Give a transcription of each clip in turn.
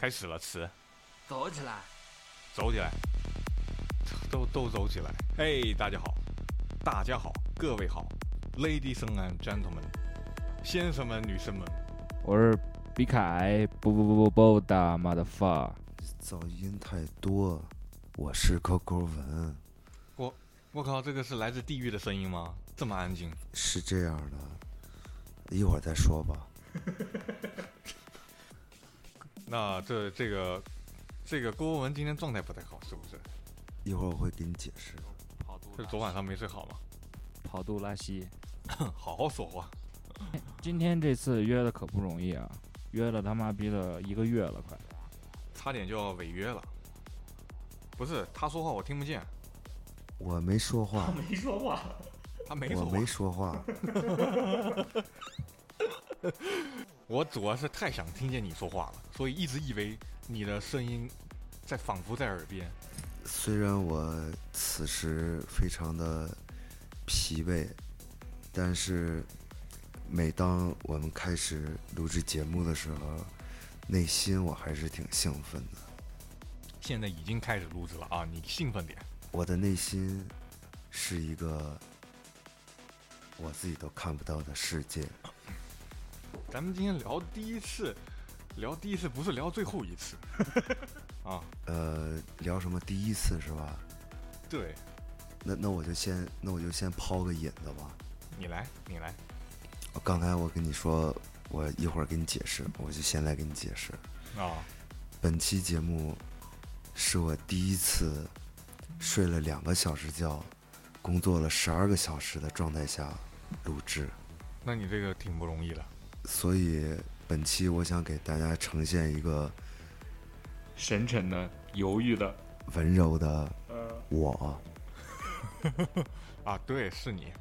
开始了，词，走起来，走起来，都都走起来。嘿，大家好，大家好，各位好，Ladies and gentlemen，先生们、女生们，我是比凯，不不不不不的 motherfucker。噪音太多，我是勾勾文，我我靠，这个是来自地狱的声音吗？这么安静？是这样的，一会儿再说吧。那这这个这个郭文今天状态不太好，是不是？一会儿我会给你解释。跑肚是昨晚上没睡好吗？跑肚拉稀。好好说话。今天这次约的可不容易啊，约了他妈逼了一个月了，快。差点就要违约了。不是他说话我听不见，我没说话，没说话。他没说话我没说话。我主要是太想听见你说话了，所以一直以为你的声音在仿佛在耳边。虽然我此时非常的疲惫，但是每当我们开始录制节目的时候，内心我还是挺兴奋的。现在已经开始录制了啊，你兴奋点。我的内心是一个我自己都看不到的世界。咱们今天聊第一次，聊第一次不是聊最后一次 啊。呃，聊什么第一次是吧？对那那我就先那我就先抛个引子吧。你来，你来。刚才我跟你说，我一会儿给你解释，我就现在给你解释。啊，本期节目是我第一次睡了两个小时觉，工作了十二个小时的状态下录制，那你这个挺不容易的。所以本期我想给大家呈现一个深沉的、犹豫的，温柔的呃，我。啊，对，是你，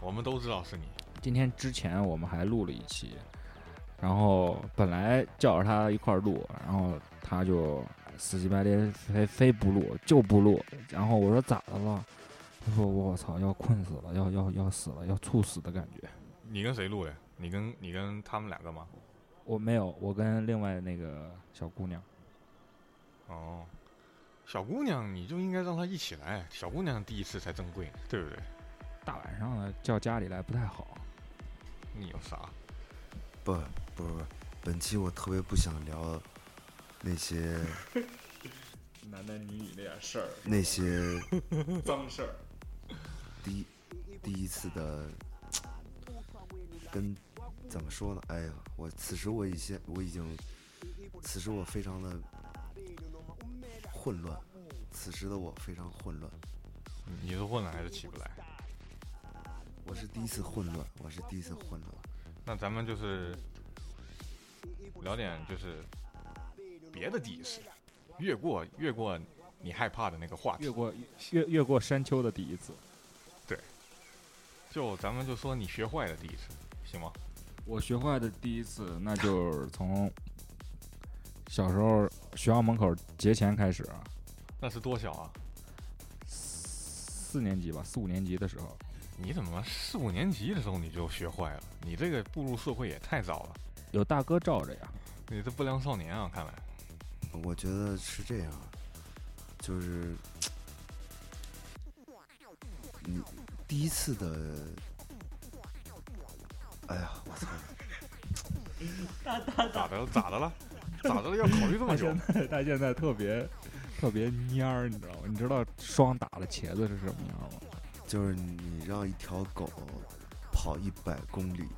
我们都知道是你。今天之前我们还录了一期，然后本来叫着他一块儿录，然后他就死乞白赖非非不录就不录，然后我说咋的了？他说我操要困死了，要要要死了，要猝死的感觉。你跟谁录的？你跟你跟他们两个吗？我没有，我跟另外那个小姑娘，哦，小姑娘，你就应该让她一起来。小姑娘第一次才珍贵，对不对？大晚上的叫家里来不太好。你有啥？不不不，本期我特别不想聊那些 男男女女那点事儿，那些 脏事儿。第一第一次的跟怎么说呢？哎呀，我此时我已经我已经，此时我非常的混乱，此时的我非常混乱。你是混了还是起不来？我是第一次混乱，我是第一次混乱。那咱们就是聊点就是别的第一次，越过越过你害怕的那个话题。越过越越过山丘的第一次，就咱们就说你学坏的第一次，行吗？我学坏的第一次，那就是从小时候学校门口节前开始，那是多小啊？四年级吧，四五年级的时候，你怎么四五年级的时候你就学坏了？你这个步入社会也太早了，有大哥罩着呀。你这不良少年啊！看来我觉得是这样，就是你第一次的，哎呀，我操！咋的？咋的了？咋的了？要考虑这么久？他现在特别特别蔫儿，你知道吗？你知道霜打了茄子是什么样吗？就是你让一条狗跑一百公里，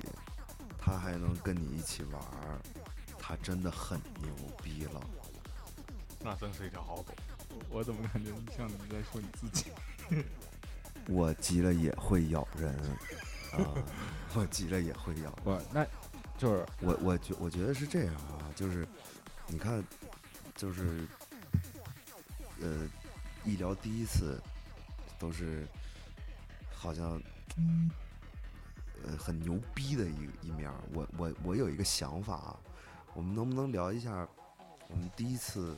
它还能跟你一起玩儿，它真的很牛逼了。那真是一条好狗。我怎么感觉像你在说你自己？我急了也会咬人啊，我急了也会要。不，那就是我我觉我觉得是这样啊，就是你看，就是呃，一聊第一次都是好像呃很牛逼的一一面。我我我有一个想法啊，我们能不能聊一下我们第一次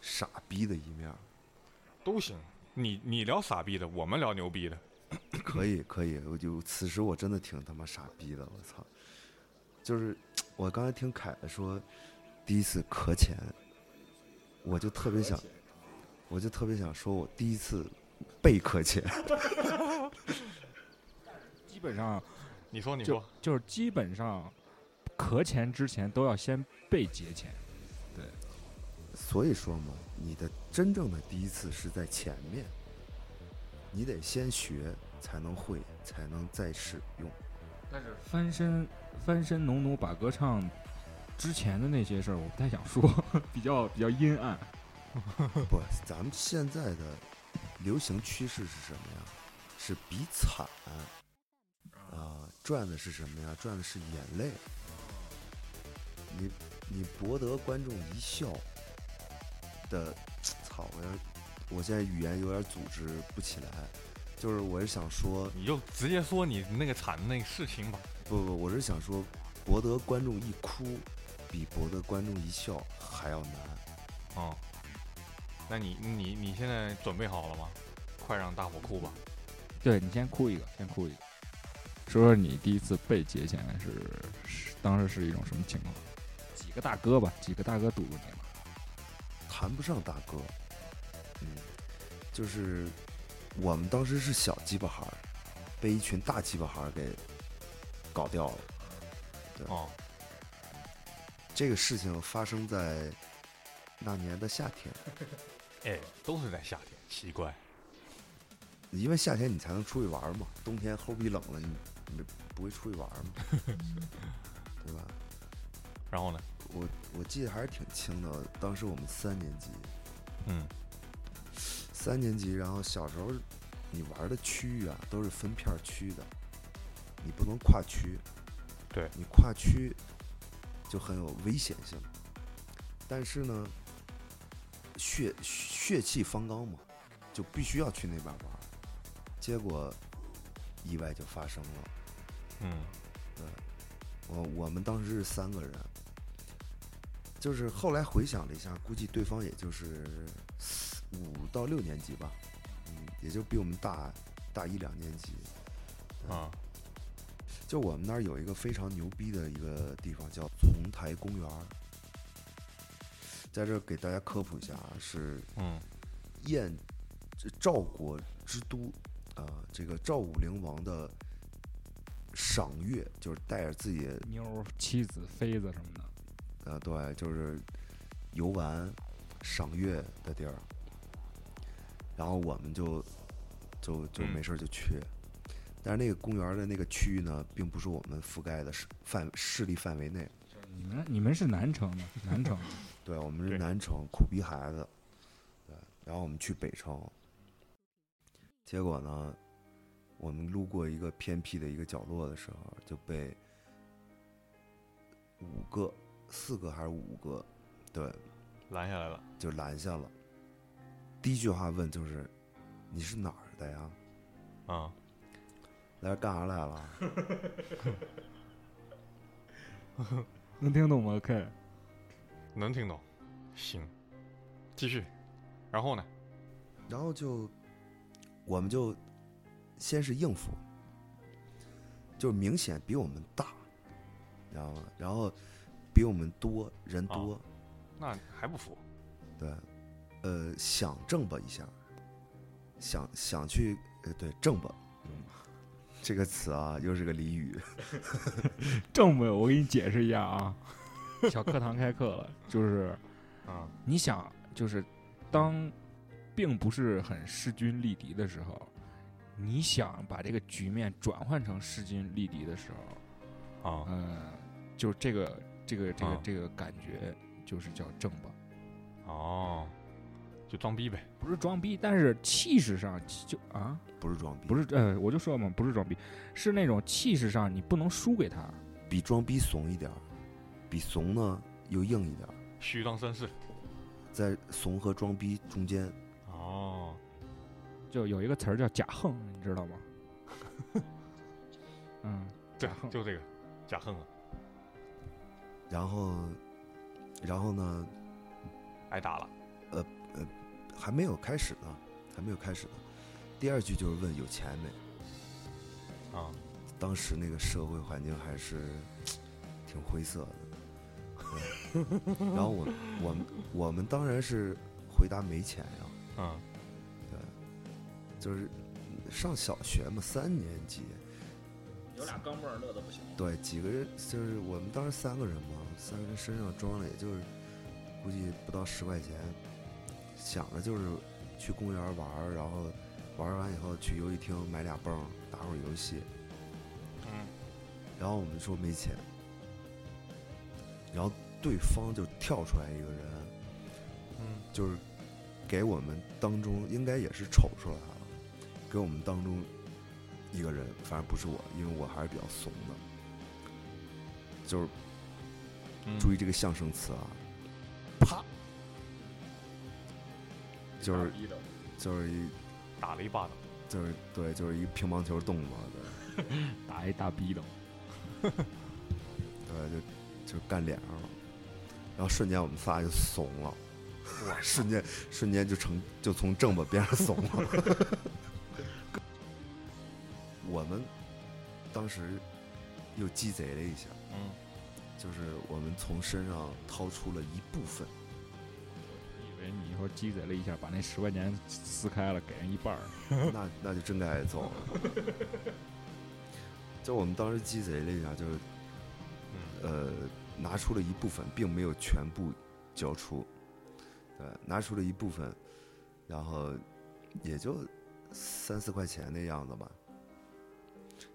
傻逼的一面？都行。你你聊傻逼的，我们聊牛逼的。可以可以，我就此时我真的挺他妈傻逼的，我操！就是我刚才听凯说，第一次磕钱，我就特别想，我就特别想说，我第一次被磕钱。基本上你说你说，就是基本上壳钱之前都要先被结钱。对所以说嘛，你的真正的第一次是在前面，你得先学才能会，才能再使用。但是翻身翻身农奴把歌唱之前的那些事儿，我不太想说，比较比较阴暗。不，咱们现在的流行趋势是什么呀？是比惨啊，赚的是什么呀？赚的是眼泪。你你博得观众一笑的，操！我要我现在语言有点组织不起来，就是我是想说，你就直接说你那个惨的那个事情吧。不不，我是想说，博得观众一哭，比博得观众一笑还要难。哦，那你你你现在准备好了吗？快让大伙哭吧。对你先哭一个，先哭一个，说说你第一次被劫钱是是当时是一种什么情况？几个大哥吧，几个大哥堵住你了？谈不上大哥，嗯，就是我们当时是小鸡巴孩儿，被一群大鸡巴孩儿给搞掉了。哦，这个事情发生在那年的夏天，哎，都是在夏天，奇怪。因为夏天你才能出去玩嘛，冬天齁逼冷了，你你不会出去玩儿嘛，对吧？然后呢？我我记得还是挺清的，当时我们三年级，嗯，三年级，然后小时候你玩的区域啊都是分片区的，你不能跨区，对你跨区就很有危险性。但是呢，血血气方刚嘛，就必须要去那边玩。结果意外就发生了，嗯，对我我们当时是三个人，就是后来回想了一下，估计对方也就是四五到六年级吧，嗯，也就比我们大大一两年级。啊，就我们那儿有一个非常牛逼的一个地方，叫丛台公园。在这给大家科普一下啊，是嗯，燕赵国之都啊、这个赵武灵王的赏月，就是带着自己的妞、妻子、妃子什么的，呃，对，就是游玩、赏月的地儿。然后我们就就就嗯没事儿就去，但是那个公园的那个区域呢，并不是我们覆盖的势范势力范围内。你们你们是南城的，南城。对，我们是南城苦逼孩子，对，然后我们去北城，结果呢，我们路过一个偏僻的一个角落的时候，就被五个、四个还是五个，对，拦下来了。就拦下了。第一句话问就是：“你是哪儿的呀？啊，来这儿干啥来了 能听懂吗？K，能听懂。行，继续。然后呢？？”然后就，我们就先是应付，就是明显比我们大，你知道吗？然后比我们多人多，哦那还不服？对，呃，想挣吧一下，想想去，呃，对，挣吧，嗯，这个词啊，又是个俚语，正吧？我给你解释一下啊。小课堂开课了，就是啊，你想，就是当并不是很势均力敌的时候，你想把这个局面转换成势均力敌的时候，啊，嗯，就是这个这个这个啊这个感觉，就是叫正吧，哦，就装逼呗。不是装逼，但是气势上就啊，不是装逼，不是呃，我就说嘛，不是装逼，是那种气势上你不能输给他，比装逼怂一点，比怂呢又硬一点，虚张声势。在怂和装逼中间，哦，就有一个词儿叫假横，你知道吗？嗯，对假，横就这个假横啊，然后，然后呢，挨打了。还没有开始呢，还没有开始呢。第二句就是问有钱没。啊，当时那个社会环境还是挺灰色的，然后我我们我们当然是回答没钱呀，嗯就是上小学嘛，三年级，有俩钢镚儿乐的不行。对，几个人就是我们当时三个人嘛，三个人身上装了也就是估计不到十块钱，想着就是去公园玩，然后玩完以后去游戏厅买俩泵打会儿游戏，嗯。然后我们说没钱，然后对方就跳出来一个人，嗯就是给我们当中应该也是瞅出来了，给我们当中一个人，反正不是我，因为我还是比较怂的，就是嗯，注意这个象声词啊，啪，就是就是一打了一巴掌，就是对，就是一乒乓球动作，对。打一大逼斗，对，就就干脸上了，然后瞬间我们仨就怂了，哇，瞬间瞬间就成就从正吧变成怂了。我们当时又鸡贼了一下，嗯。就是我们从身上掏出了一部分，以为你一会儿鸡贼了一下，把那十块钱撕开了，给人一半儿。那那就真该挨揍了。就我们当时鸡贼了一下，就是嗯呃拿出了一部分，并没有全部交出，对，拿出了一部分，然后也就三四块钱那样子吧，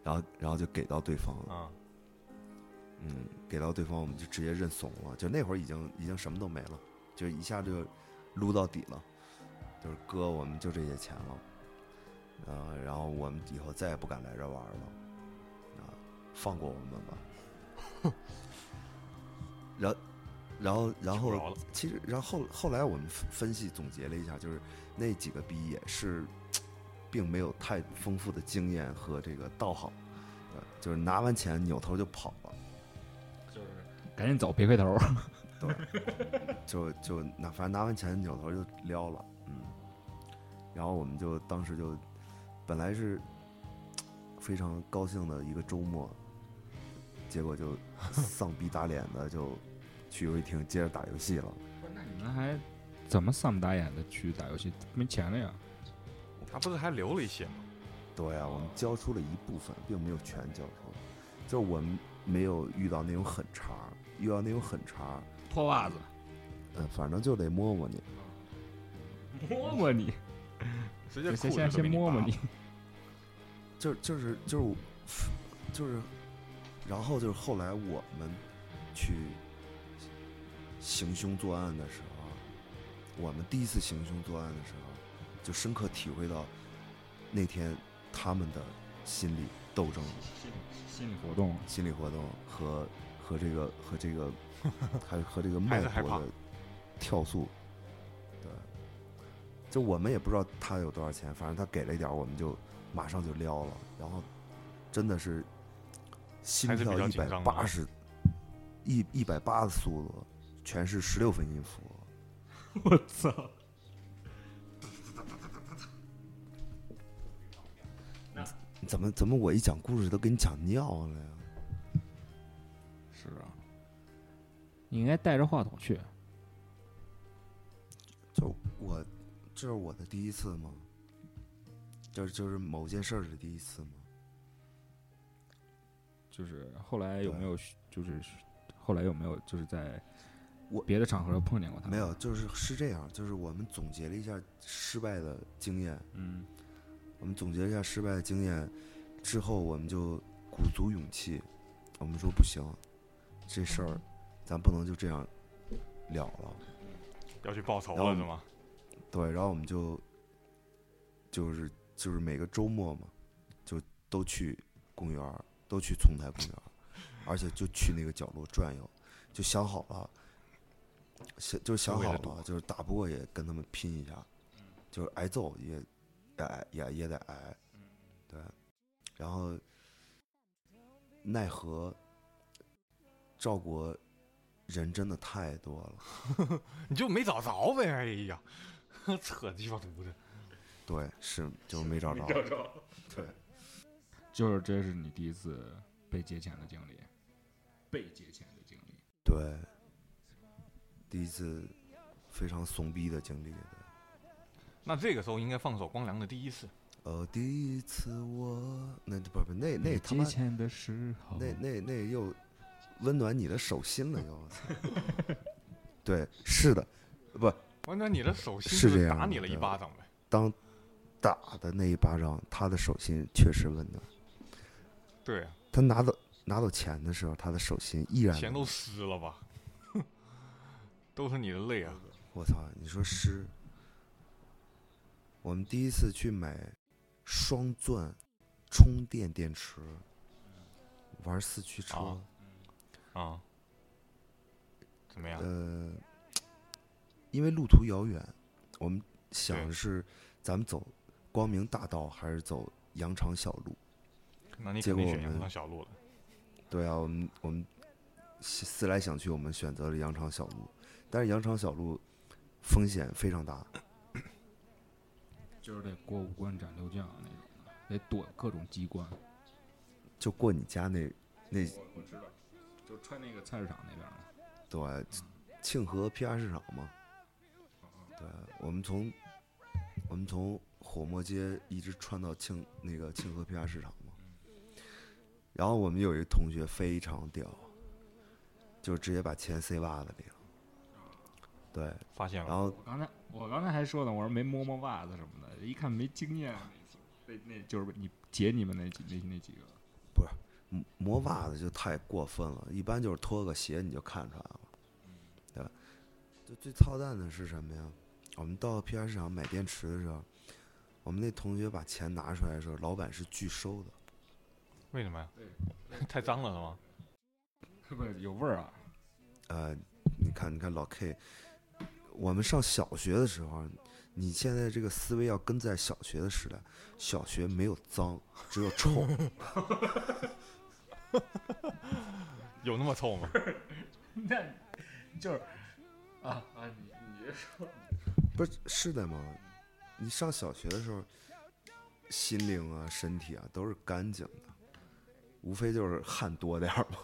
然后然后就给到对方了，啊嗯，给到对方我们就直接认怂了，就那会儿已经已经什么都没了，就一下就撸到底了，就是哥，我们就这些钱了，呃，然后我们以后再也不敢来这玩了，啊，放过我们吧。然后，然后，然后其实，然后后后来我们分分析总结了一下，就是那几个逼也是，并没有太丰富的经验和这个道行，呃，就是拿完钱扭头就跑了。就是赶紧走，别回头。就就拿反正拿完钱扭头就撩了，嗯，然后我们就当时就本来是非常高兴的一个周末，结果就丧逼打脸的就去游戏厅接着打游戏了。那你们还怎么丧不打眼的去打游戏？没钱了呀？他不是还留了一些吗？对啊，我们交出了一部分，并没有全交出，就是我们没有遇到那种狠茬，遇到那种狠茬儿，脱袜子，嗯，反正就得摸摸你。摸摸你，直接先先摸摸你。就就是就是就是，然后就是后来我们去行凶作案的时候，我们第一次行凶作案的时候，就深刻体会到那天他们的心理斗争、心理活动，心理活动和和这个和这个还和这个脉还是害怕搏的跳速。对，就我们也不知道他有多少钱，反正他给了一点，我们就马上就撩了，然后真的是心跳一百八十，一一百八的速度，全是十六分音符。我操！怎么怎么我一讲故事都给你讲尿了呀？你应该带着话筒去。就我，这是我的第一次吗？就是就是某件事儿的第一次吗？就是后来有没有就是后来有没有就是在我别的场合碰见过他？没有，，就是是这样，就是我们总结了一下失败的经验，嗯，我们总结了一下失败的经验之后，我们就鼓足勇气，我们说不行，这事儿咱不能就这样了了。要去报仇了是吗？对，然后我们就就是就是每个周末嘛，就都去公园，都去丛台公园，而且就去那个角落转悠，就想好了，想就是想好了就是打不过也跟他们拼一下，就是挨揍也也挨也也得挨，对，然后奈何赵国人真的太多了。你就没找着呗？哎呀，扯鸡巴犊子！对，是就没找着。对，就是这是你第一次被劫钱的经历，被劫钱的经历。对，第一次非常怂逼的经历。那这个时候应该放首光良的《第一次》。呃，第一次我那不不那那他妈借钱的时候，那那那又温暖你的手心了又。对，是的，不温暖你的手心是这样打你了一巴掌呗。当打的那一巴掌，他的手心确实温暖。对啊，他拿走拿走钱的时候，他的手心依然钱都湿了吧？都是你的泪啊！我操！你说湿？我们第一次去买双钻充电电池，玩四驱车，啊啊，怎么样？呃，因为路途遥远，我们想的是咱们走光明大道还是走羊肠小路？那你肯定选羊结果我们肠小路了。对啊，我们我们思思来想去，我们选择了羊肠小路，但是羊肠小路风险非常大。就是得过五关斩六将那种的，得躲各种机关。就过你家那那我我知道，就穿那个菜市场那边儿嘛。对庆和批发市场嘛，对，我们从我们从火磨街一直穿到庆那个庆和批发市场嘛，然后我们有一个同学非常屌，就直接把钱塞袜子里了，对，发现了，然后我刚才我刚才还说呢，我说没摸摸袜子什么的，一看没经验，那那就是你姐你们那几那那几个，磨磨袜子就太过分了，一般就是脱个鞋你就看出来了，对吧？就最操蛋的是什么呀？我们到 P R 市场买电池的时候，我们那同学把钱拿出来的时候，老板是拒收的。为什么呀？太脏了是吗？不是有味儿啊？呃，你看，你看老 K，我们上小学的时候，你现在这个思维要跟在小学的时代，小学没有脏，只有臭。有那么臭吗？那就是啊啊，你你别说，不是是的吗？你上小学的时候，心灵啊、身体啊都是干净的，无非就是汗多点儿嘛。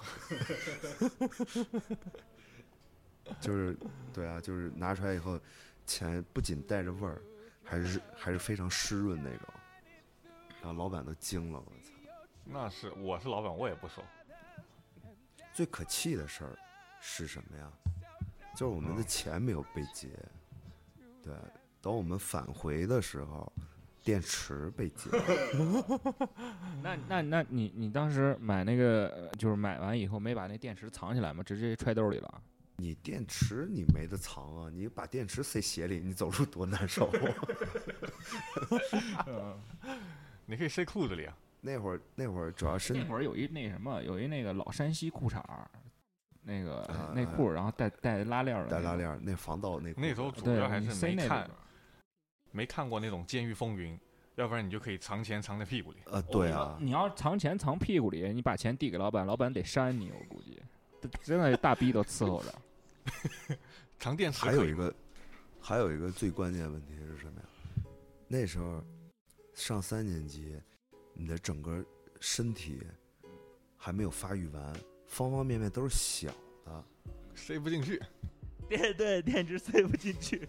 就是对啊，就是拿出来以后，钱不仅带着味儿，还是还是非常湿润那种。然后老板都惊了，我操！那是，我是老板，我也不收。最可气的事儿是什么呀？就是我们的钱没有被结。对，等我们返回的时候，电池被劫。那那那你你当时买那个呃就是买完以后没把那电池藏起来吗？直接揣兜里了？你电池你没得藏啊！你把电池塞鞋里，你走路多难受啊！你可以塞裤子里啊。那会儿那会儿主要是那会儿有一那什么，有一那个老山西裤衩儿，那个啊内裤，然后带带拉链儿的，带拉链儿，那防盗内裤。那时候主，要还是没看没看过那种《监狱风云》，要不然你就可以藏钱藏在屁股里。呃，对啊，你要藏钱藏屁股里，你把钱递给老板，老板得扇你，我估计，真的大逼都伺候着。藏电池还有一个，还有一个最关键问题是什么呀？那时候上三年级，你的整个身体还没有发育完，方方面面都是小的。塞不进去。对对电池塞不进去。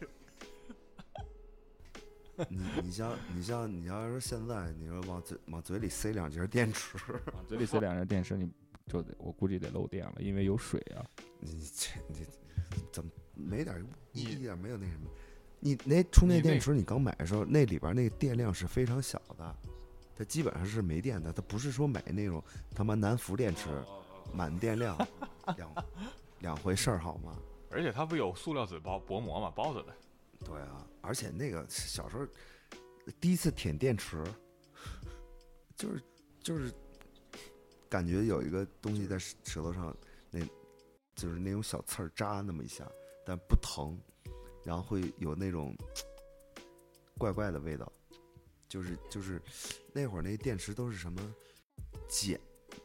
你你像你像你要是现在，你说往嘴往嘴里塞两节电池，往嘴里塞两节电池，你就得我估计得漏电了，因为有水啊。你这你怎么没点一点没有那什么？你那充电电池你刚买的时候，那里边那个电量是非常小的，它基本上是没电的。它不是说买那种他妈南孚电池满电量 两两回事儿好吗？而且它不有塑料纸包薄膜嘛，包着的。对啊，而且那个小时候第一次舔电池，就是就是感觉有一个东西在舌舌头上，那就是那种小刺儿扎那么一下，但不疼，然后会有那种 怪怪的味道，就是就是那会儿那电池都是什么碱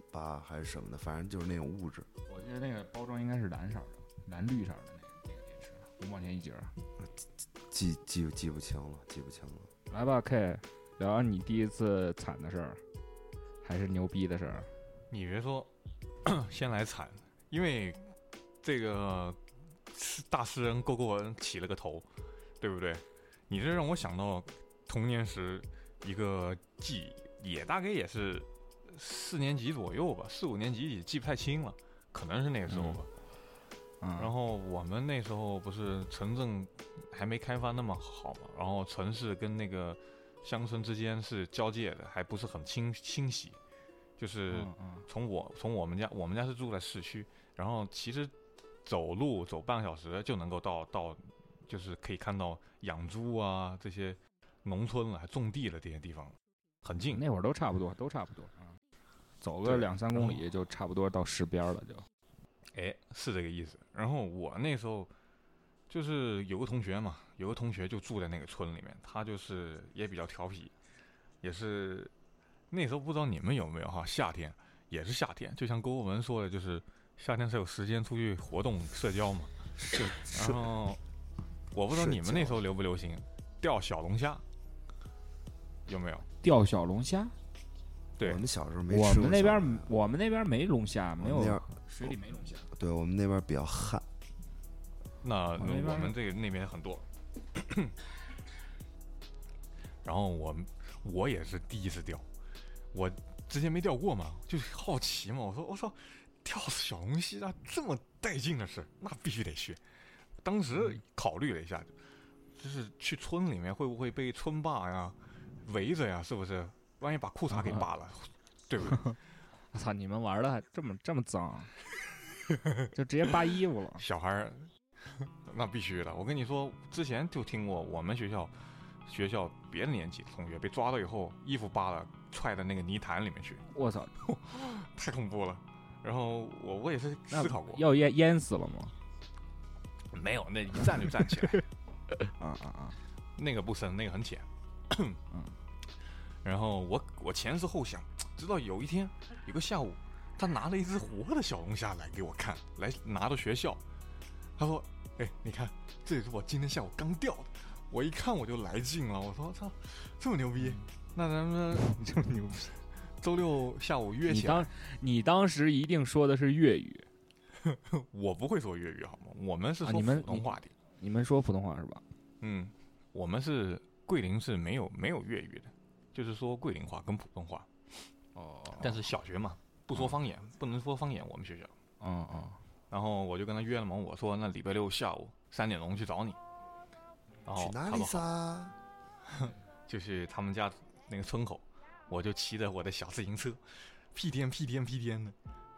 吧还是什么的，反正就是那种物质。我记得那个包装应该是蓝色的，蓝绿色的那个那个电池，五毛钱一节儿。记记记不清了，记不清了。来吧，K，聊聊你第一次惨的事儿，还是牛逼的事儿？你别说，先来惨，因为这个诗大诗人勾勾文起了个头，对不对？你这让我想到童年时一个记忆，也大概也是四年级左右吧，四五年级也记不太清了，可能是那个时候吧。嗯，然后我们那时候不是城镇还没开发那么好嘛，然后城市跟那个乡村之间是交界的，还不是很清清晰。就是嗯嗯从我从我们家，我们家是住在市区，然后其实走路走半个小时就能够到到，就是可以看到养猪啊这些农村了，还种地了这些地方，很近。那会儿都差不多，都差不多啊，走个两三公里就差不多到市边了，就哎，是这个意思。然后我那时候就是有个同学嘛，有个同学就住在那个村里面，他就是也比较调皮，也是那时候不知道你们有没有哈，夏天也是夏天，就像郭文说的，就是夏天才有时间出去活动社交嘛。是然，后我不知道你们那时候流不流行钓小龙虾，有没有？钓小龙虾。对我们小时候没我吃过们那边我们那边没龙虾，没有水里没龙虾。对我们那边比较旱，那我那边我们这个那边很多。然后我我也是第一次钓，我之前没钓过嘛，就是好奇嘛。我说我操，钓小龙虾这么带劲的事，那必须得去。当时考虑了一下，就是去村里面会不会被村霸呀围着呀？是不是？万一把裤衩给扒了，对不对？我操，你们玩的还这么这么脏，就直接扒衣服了。小孩儿，那必须的。我跟你说，之前就听过我们学校学校别的年级同学被抓到以后，衣服扒了，踹到那个泥潭里面去，我操，太恐怖了。然后我我也是思考过，要淹淹死了吗？没有，那一站就站起来，啊啊啊！那个不深，那个很浅。嗯然后我我前思后想，直到有一天有个下午，他拿了一只活的小龙虾来给我看，来拿到学校。他说：“哎，你看，这也是我今天下午刚钓的。”我一看我就来劲了，我说：“操，这么牛逼！那咱们这么牛逼！周六下午约起来。你当，你当时一定说的是粤语，我不会说粤语好吗？我们是说啊你们普通话的。你们说普通话是吧？嗯，我们是桂林是没有没有粤语的，就是说桂林话跟普通话。哦但是小学嘛，不说方言，不能说方言。我们学校。嗯嗯，然后我就跟他约了嘛，我说那礼拜六下午三点钟去找你。然后去哪里他说好，撒？就是他们家那个村口，我就骑着我的小自行车，屁颠屁颠屁颠的，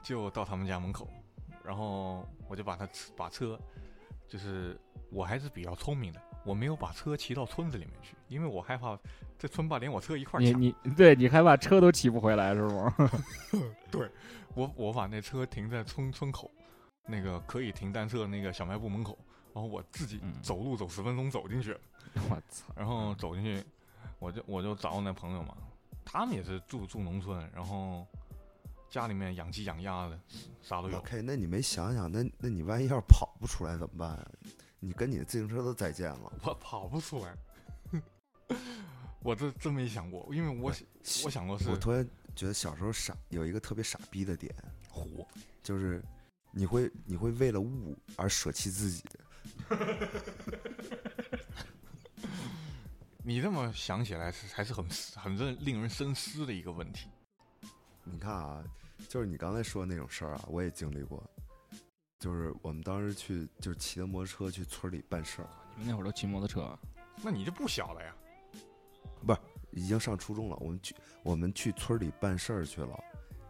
就到他们家门口，然后我就把他把车，就是我还是比较聪明的，我没有把车骑到村子里面去，因为我害怕这村霸连我车一块儿抢。你你对你害怕车都骑不回来是吗？对我我把那车停在村村口，那个可以停单车的那个小卖部门口，然后我自己嗯走路走十分钟走进去，我操！然后走进去，我就我就找我那朋友嘛，他们也是住住农村，然后家里面养鸡养鸭的，啥都有。OK，那你没想想，那那你万一要是跑不出来怎么办啊？你跟你的自行车都再见了。我跑不出来，我这真没想过，因为我我想过是我突然觉得小时候傻有一个特别傻逼的点，火，就是你会你会为了物而舍弃自己。你这么想起来是还是很很令令人深思的一个问题。你看啊，就是你刚才说的那种事儿啊，我也经历过。就是我们当时去，就是骑着摩托车去村里办事儿，你们那会儿都骑摩托车？那你就不小了呀？不是已经上初中了。我们去我们去村里办事儿去了，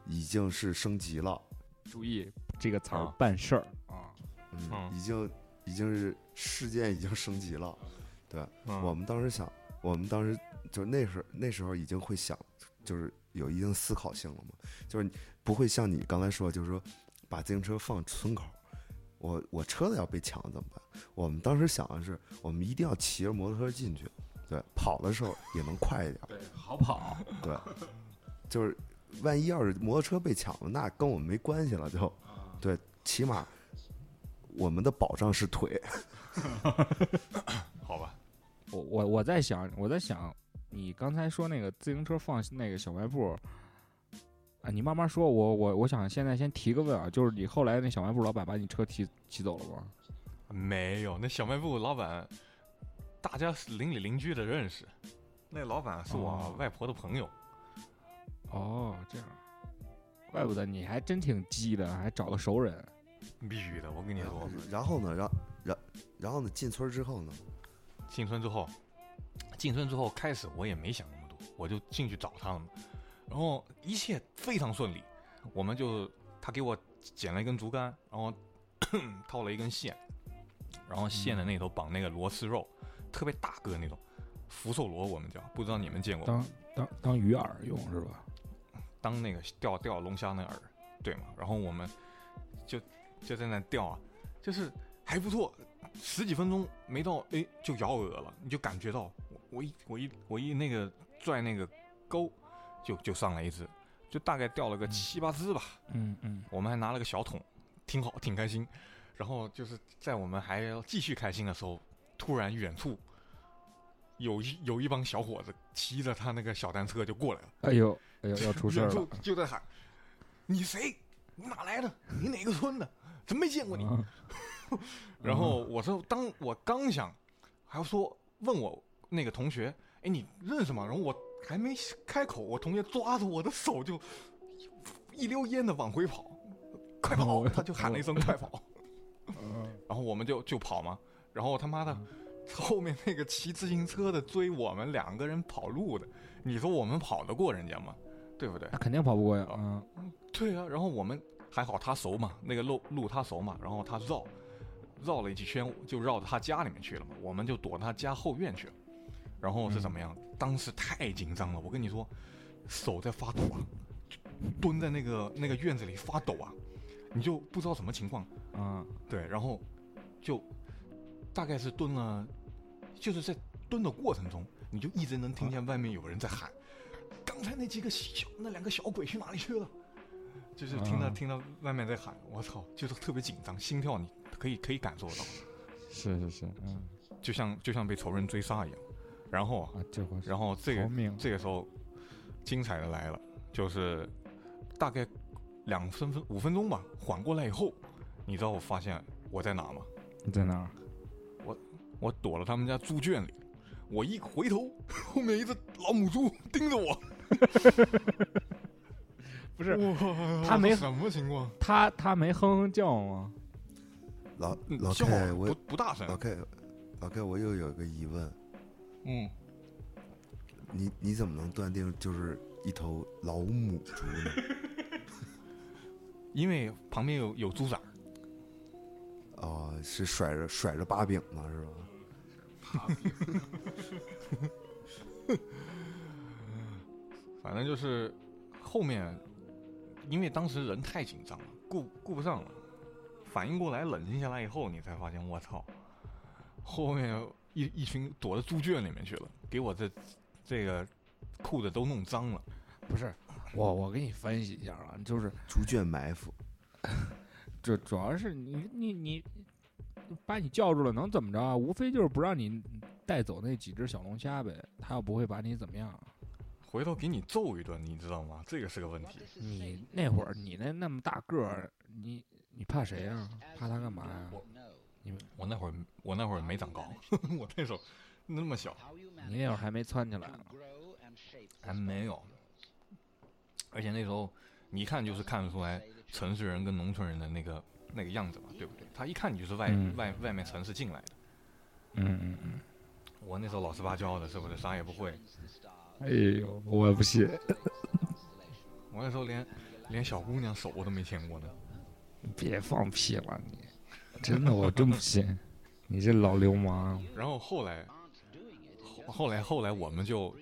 已经是升级了，注意这个词儿啊，办事儿啊。嗯，嗯已经已经是事件已经升级了。嗯我们当时想，我们当时就那时候那时候已经会想，就是有一定思考性了嘛，就是不会像你刚才说，就是说把自行车放村口，我我车子要被抢了怎么办？我们当时想的是，我们一定要骑着摩托车进去，对，跑的时候也能快一点，对，好跑。对，就是万一要是摩托车被抢了，那跟我们没关系了，就对，起码我们的保障是腿。好吧，我我我在想，我在想，你刚才说那个自行车放那个小卖部，啊，你慢慢说，我我我想现在先提个问啊，就是你后来那小卖部老板把你车提骑走了吗？没有，那小卖部老板，大家邻里邻居的认识。那老板是我哦外婆的朋友。哦，这样，怪不得你还真挺鸡的，还找个熟人。必须的，我跟你说，然后呢，然然然后呢，进村之后呢，进村之后，进村之后开始我也没想那么多，我就进去找他了嘛。然后一切非常顺利，我们就他给我剪了一根竹竿，然后 套了一根线，然后线的那头绑那个螺丝肉，特别大个那种福寿螺，我们叫，不知道你们见过吗？当当当鱼饵用是吧？当那个钓钓龙虾那饵，对嘛？然后我们就就在那钓啊，就是还不错，十几分钟没到，哎，就咬饵了，你就感觉到我我一我一我一那个拽那个钩，就就上来一只，就大概钓了个七八只吧。嗯嗯，我们还拿了个小桶，挺好，挺开心。然后就是在我们还要继续开心的时候，突然远处有一有一帮小伙子骑着他那个小单车就过来了。哎呦哎呦，要出事儿远处了。就在喊：“你谁？你哪来的？你哪个村的？怎么没见过你？”嗯 然后我说，当我刚想还要说问我那个同学，哎，你认识吗？然后我还没开口，我同学抓着我的手就一溜烟的往回跑，快跑！哦他就喊了一声快跑，嗯 然后我们就就跑嘛。然后他妈的，后面那个骑自行车的追我们两个人跑路的，你说我们跑得过人家吗？对不对？那肯定跑不过呀。嗯对啊，然后我们还好他熟嘛，那个路路他熟嘛，然后他绕绕了几圈，就绕到他家里面去了嘛，我们就躲他家后院去了。然后是怎么样？当时太紧张了，我跟你说，手在发抖啊，蹲在那个那个院子里发抖啊，你就不知道什么情况。嗯对，然后就大概是蹲了，就是在蹲的过程中，你就一直能听见外面有人在喊：“刚才那几个小那两个小鬼去哪里去了？”就是听到、啊听到外面在喊，我操，就是特别紧张，心跳你可以可以感受得到，是是是，嗯就像就像被仇人追杀一样。然后啊，这回然后这个这个时候，精彩的来了，就是大概两分分五分钟吧，缓过来以后，你知道我发现我在哪吗？你在哪儿？我躲了他们家猪圈里，我一回头，后面一只老母猪盯着我。不是他没什么情况？他他没哼哼叫吗？老嗯老 K，我不不大声老。K，老 K，我又有一个疑问，嗯，你你怎么能断定就是一头老母猪呢？因为旁边有有猪崽儿，哦，是甩着甩着把柄呢，是吧？反正就是后面，因为当时人太紧张了，顾顾不上了，反应过来冷静下来以后，你才发现我操，后面一一群躲到猪圈里面去了，给我这这个裤子都弄脏了。不是，我我给你分析一下啊，就是猪圈埋伏，这主要是你你你把你叫住了，能怎么着啊？无非就是不让你带走那几只小龙虾呗，他又不会把你怎么样。回头给你揍一顿，你知道吗？这个是个问题。你那会儿你那那么大个儿，你你怕谁呀、怕他干嘛呀、我那会儿我那会儿没长高，我那时候那么小，你那会儿还没窜起来呢。还没有。而且那时候你一看就是看得出来城市人跟农村人的那个那个样子嘛，对不对？他一看你就是外、嗯外外面城市进来的。嗯嗯嗯。我那时候老实巴交的，是不是啥也不会？哎呦，我不信。我那时候连连小姑娘手我都没牵过呢。别放屁了你，真的我真不信，你这老流氓。然后后来后后来后来我们就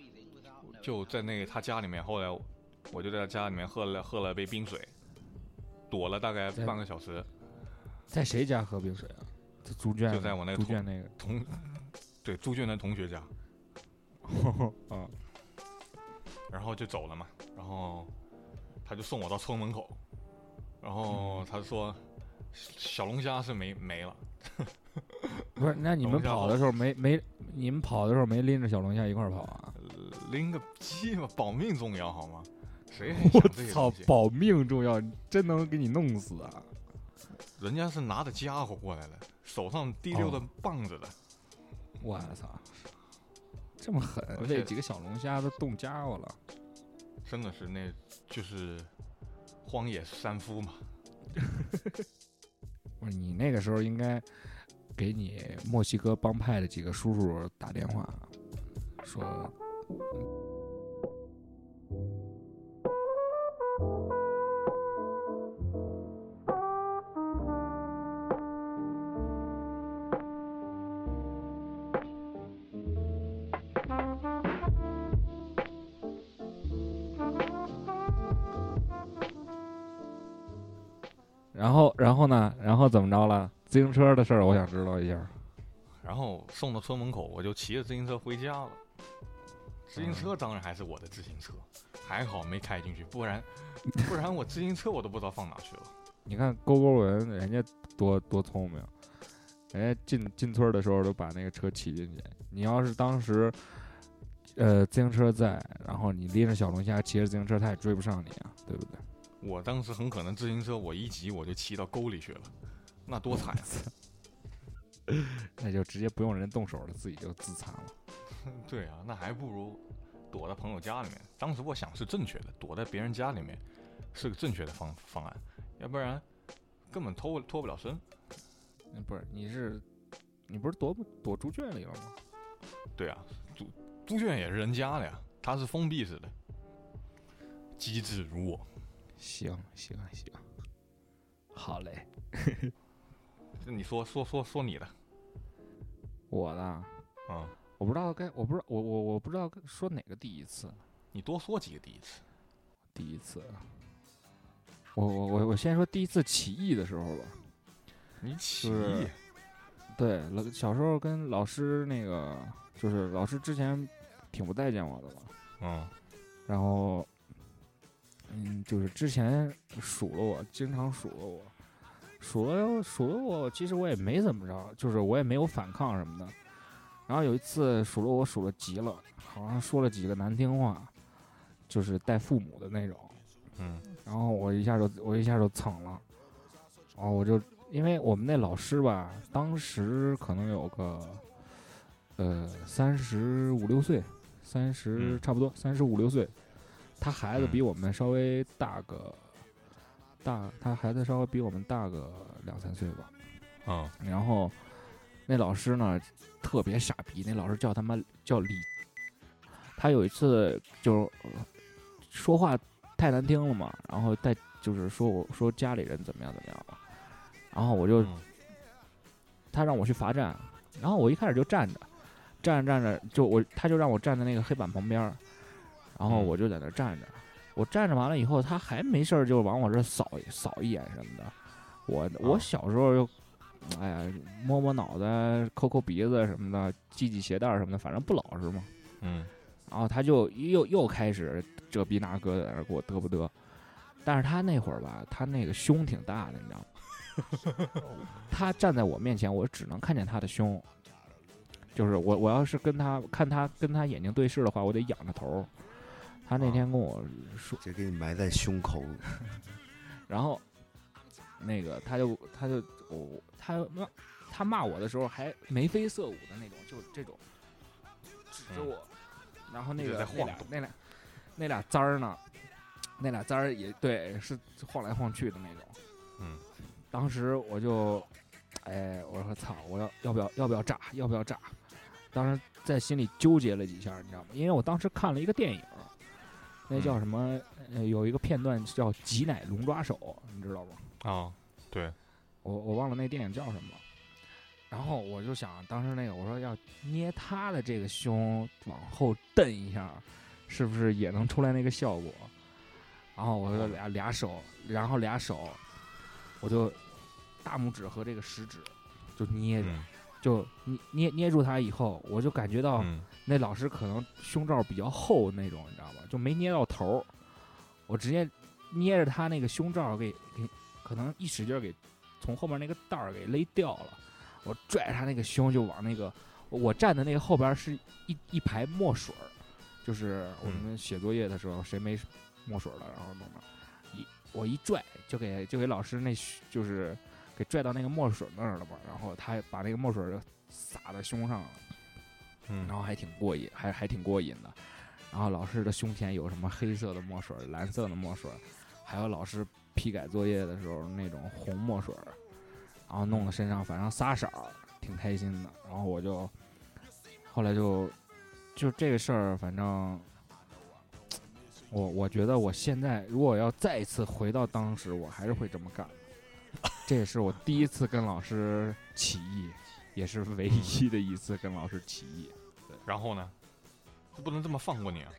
就在那个他家里面，后来我就在他家里面喝了喝了杯冰水，躲了大概半个小时。在谁家喝冰水啊？在猪圈？就在我那个猪圈那个。同对猪圈的同学家，啊，然后就走了嘛，然后他就送我到村门口，然后他说小龙虾是没没了，不是，那你们跑的时候没没，你们跑的时候没拎着小龙虾一块跑啊？拎个鸡嘛，保命重要好吗？谁还我操，？保命重要，真能给你弄死啊！人家是拿着家伙过来的，手上提溜着哦棒子的。我操，这么狠，而且喂几个小龙虾都冻家伙了。真的是那，就是荒野山夫嘛。不是你那个时候应该给你墨西哥帮派的几个叔叔打电话，说怎么着了？自行车的事儿，我想知道一下。然后送到村门口，我就骑着自行车回家了。自行车当然还是我的自行车，还好没开进去，不然 不然我自行车我都不知道放哪去了。你看勾勾文，人家多多聪明，人家进进村的时候都把那个车骑进去。你要是当时，呃，自行车在，然后你拎着小龙虾骑着自行车，他也追不上你啊，对不对？我当时很可能自行车我一急我就骑到沟里去了，那多惨啊！那就直接不用人动手了，自己就自残了。对啊，那还不如躲在朋友家里面。当时我想是正确的，躲在别人家里面是个正确的方方案，要不然根本脱脱不了身。嗯不是，你是你不是躲躲猪圈里了吗？对啊，猪猪圈也是人家的呀，它是封闭式的，机智如我。行行行，好嘞。那你说说说说你的，我的，嗯、我不知道该，我不知道我我我不知道该说哪个第一次。你多说几个第一次。第一次，我我我我先说第一次起义的时候吧。你起是义，对，老小时候跟老师那个，就是老师之前挺不待见我的嘛，嗯。然后，嗯，就是之前数落我，经常数落我，数落数落我，其实我也没怎么着，就是我也没有反抗什么的。然后有一次数落我数落急了，好像说了几个难听话，就是带父母的那种。嗯然后我一下就我一下就蹭了，然后我就因为我们那老师吧，当时可能有个呃三十五六岁，三十嗯差不多三十五六岁，他孩子嗯比我们稍微大个大，他孩子稍微比我们大个两三岁吧。嗯。然后那老师呢特别傻逼，那老师叫他妈叫李，他有一次就是呃说话太难听了嘛，然后带就是说我说家里人怎么样怎么样了，然后我就嗯。他让我去罚站，然后我一开始就站着，站着站着就我他就让我站在那个黑板旁边，然后嗯。我就在那站着，我站着完了以后，他还没事儿就往我这扫一扫一眼什么的，我我啊小时候就。哎呀，摸摸脑袋、抠抠鼻子什么的，系系鞋带儿什么的，反正不老实嘛。嗯然后他就又又开始这逼那哥在那儿给我嘚不嘚，但是他那会儿吧，他那个胸挺大的，你知道吗？他站在我面前，我只能看见他的胸，就是我我要是跟他看他跟他眼睛对视的话，我得仰着头。他那天跟我说，这给你埋在胸口。然后那个他就他就我他骂他骂我的时候还眉飞色舞的那种，就这种指着嗯我，然后那个那在晃动俩那俩那俩簪儿呢，那俩簪儿也对是晃来晃去的那种。嗯，当时我就哎我说操，我要要不要要不要炸要不要炸？当时在心里纠结了几下，你知道吗？因为我当时看了一个电影。那叫嗯什么？呃，有一个片段叫“挤奶龙抓手”，你知道吗？啊，对，我我忘了那电影叫什么。然后我就想，当时那个我说要捏他的这个胸往后蹬一下，是不是也能出来那个效果？然后我就俩俩手，然后俩手，我就大拇指和这个食指就捏着，嗯就捏捏捏住他以后，我就感觉到嗯那老师可能胸罩比较厚那种，你知道吧？就没捏到头儿，我直接捏着他那个胸罩给给，可能一使劲儿给从后面那个带儿给勒掉了。我拽着他那个胸就往那个我站的那个后边是一一排墨水儿，就是我们写作业的时候谁没墨水了，然后弄的，一我一拽就给就给老师那就是给给拽到那个墨水那儿了嘛，然后他把那个墨水洒在胸上了，嗯，然后还挺过瘾，还还挺过瘾的。然后老师的胸前有什么黑色的墨水、蓝色的墨水，还有老师批改作业的时候那种红墨水，然后弄到身上，反正仨色儿，挺开心的。然后我就后来就就这个事儿，反正我我觉得我现在如果要再一次回到当时，我还是会这么干。这也是我第一次跟老师起义，也是唯一的一次跟老师起义。然后呢，不能这么放过你啊？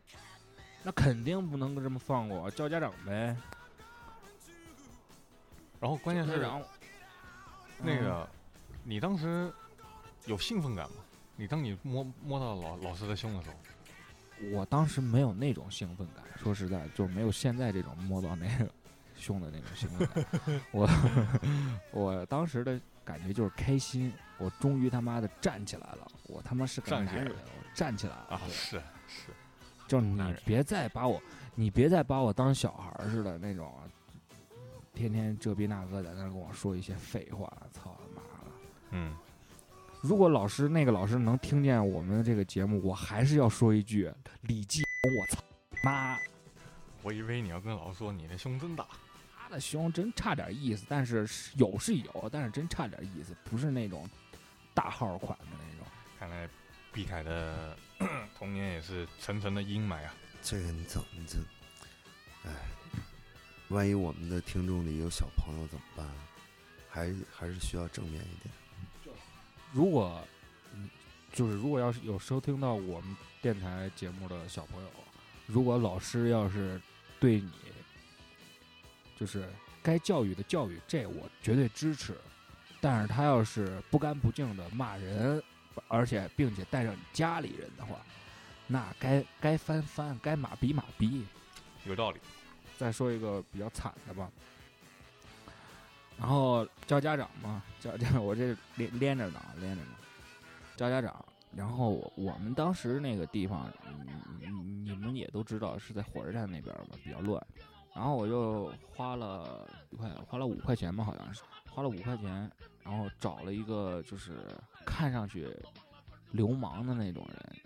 那肯定不能这么放过，叫家长呗。然后关键是家长，那个，你当时有兴奋感吗？你当你摸摸到老老师的胸的时候，嗯我当时没有那种兴奋感，说实在，就是没有现在这种摸到那个胸的那种行为。我我当时的感觉就是开心，我终于他妈的站起来了，我他妈是个男人，我站起来了。啊，是是，就是你别再把我，你别再把我当小孩似的那种，天天这逼那个在那儿跟我说一些废话，操他妈的！嗯，如果老师那个老师能听见我们的这个节目，我还是要说一句：李继红，我操妈！我以为你要跟老师说你的胸真大，他的胸真差点意思，但是是有是有，但是真差点意思，不是那种大号款的那种。看来毕凯的 童年也是层层的阴霾啊。这个你怎么这？哎，万一我们的听众里有小朋友怎么办？还还是需要正面一点。如果，嗯，就是如果要是有收听到我们电台节目的小朋友，如果老师要是对你，就是该教育的教育，这我绝对支持。但是他要是不干不净的骂人，而且并且带上你家里人的话，那该该翻翻，该马逼马逼。有道理，再说一个比较惨的吧，然后叫家长嘛，叫叫我这连连着呢，连着呢，叫家长。然后我我们当时那个地方，你你你们也都知道是在火车站那边嘛，比较乱。然后我就花了一块，花了五块钱吧，好像是花了五块钱，然后找了一个就是看上去流氓的那种人，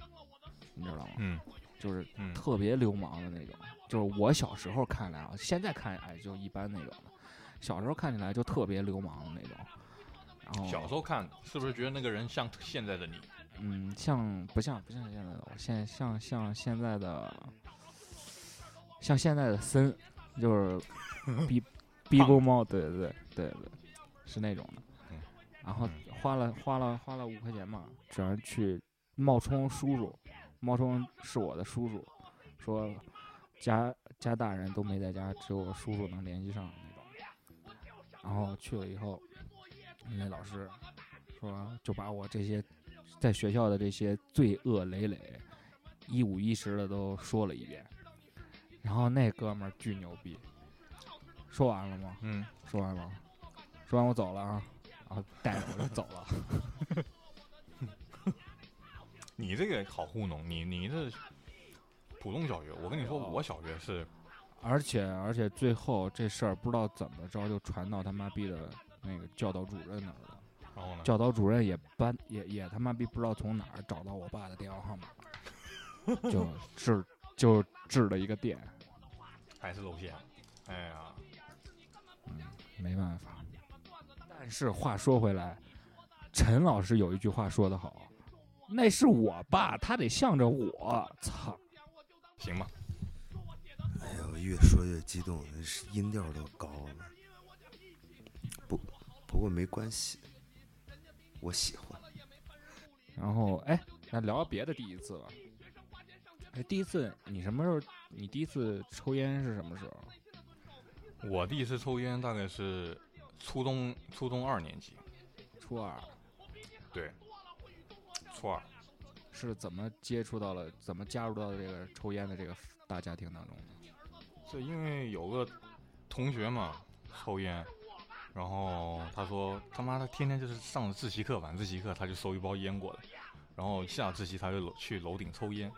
你知道吗？嗯就是嗯，特别流氓的那种，就是我小时候看来啊，现在看哎就一般那种的，小时候看起来就特别流氓的那种。然后小时候看是不是觉得那个人像现在的你？嗯，像不像不像现在的我？现像像现在的，像现在的森，就是 逼逼波猫，对对对对对，是那种的嗯。然后嗯花了花了花了五块钱嘛，只要去冒充叔叔，冒充是我的叔叔，说家家大人都没在家，只有我叔叔能联系上那种。然后去了以后，那老师说就把我这些在学校的这些罪恶累累，一五一十的都说了一遍。然后那哥们儿巨牛逼，说完了吗？嗯，说完了，说完我走了啊，然后带着我就走了。你这个好糊弄，你你这普通小学，我跟你说，我小学是而且而且最后这事儿不知道怎么着就传到他妈逼的那个教导主任那儿了。然后呢，教导主任也搬也也他妈逼不知道从哪儿找到我爸的电话号码，就治就治了一个电。还是露馅。哎呀，嗯，没办法。但是话说回来，陈老师有一句话说得好，那是我爸，他得向着我。操！行吧，哎呀，越说越激动，是音调都高了。不，不过没关系，我喜欢。然后哎，那聊聊别的第一次吧。哎，第一次你什么时候？你第一次抽烟是什么时候？我第一次抽烟大概是初中初中二年级，初二对，初二。是怎么接触到了？怎么加入到这个抽烟的这个大家庭当中的？是因为有个同学嘛抽烟，然后他说他妈的天天就是上自习课晚自习课他就收一包烟过来，然后下自习他就去楼顶抽烟，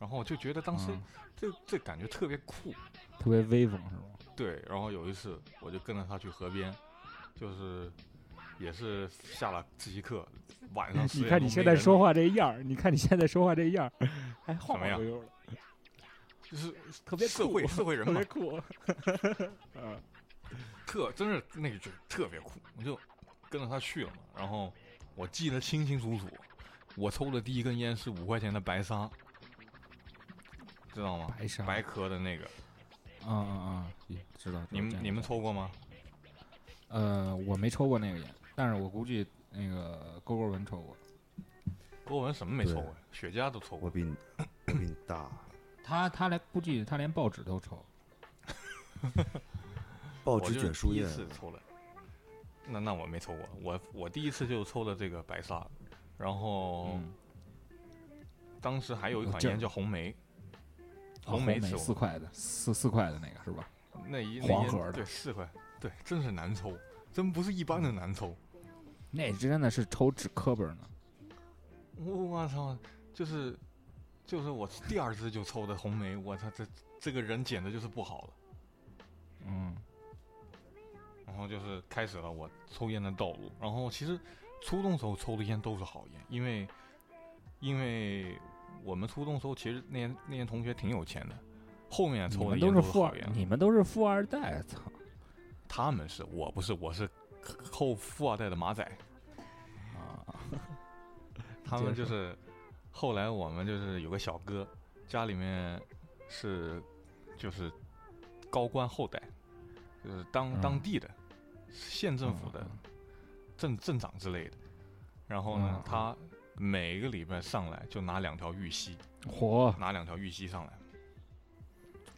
然后我就觉得当时嗯这这感觉特别酷，特别威风是吗？对，然后有一次我就跟着他去河边，就是也是下了自习课，晚上你看你现在说话这样儿，你看你现在说话这样儿，还晃什么样晃悠悠的，就是特别社会社会人嘛特别，酷。嗯特真是那个就特别酷，我就跟着他去了嘛。然后我记得清清楚楚，我抽的第一根烟是五块钱的白沙，知道吗？白沙，白壳的那个，啊啊啊！知道。你们你们？抽过吗？呃，我没抽过那个烟，但是我估计那个勾勾文抽过。郭文什么没抽过？雪茄都抽过。我比你我比你大，他他连估计他连报纸都抽。报纸我就是第一卷树叶，次抽了。那那我没抽过，我我第一次就抽的这个白沙，然后嗯，当时还有一款烟叫红梅，哦红梅四块的，四四块的那个是吧？那一黄盒的对四块，对，真是难抽，真不是一般的难抽。那真的是抽纸课本呢。我我操，就是就是我第二支就抽的红梅，我操，这这个人简直就是不好了。嗯然后就是开始了我抽烟的道路。然后其实初中时候抽的烟都是好烟，因为因为我们初中时候其实那些那些同学挺有钱的，后面你抽的烟都是富。二你们都是富二代，操！他们是我不是，我是后富二代的马仔。啊，他们就是后来我们就是有个小哥，家里面是就是高官后代，就是当、嗯当地的县政府的嗯镇镇长之类的。然后呢嗯，他每个礼拜上来就拿两条玉溪，嚯！拿两条玉溪上来。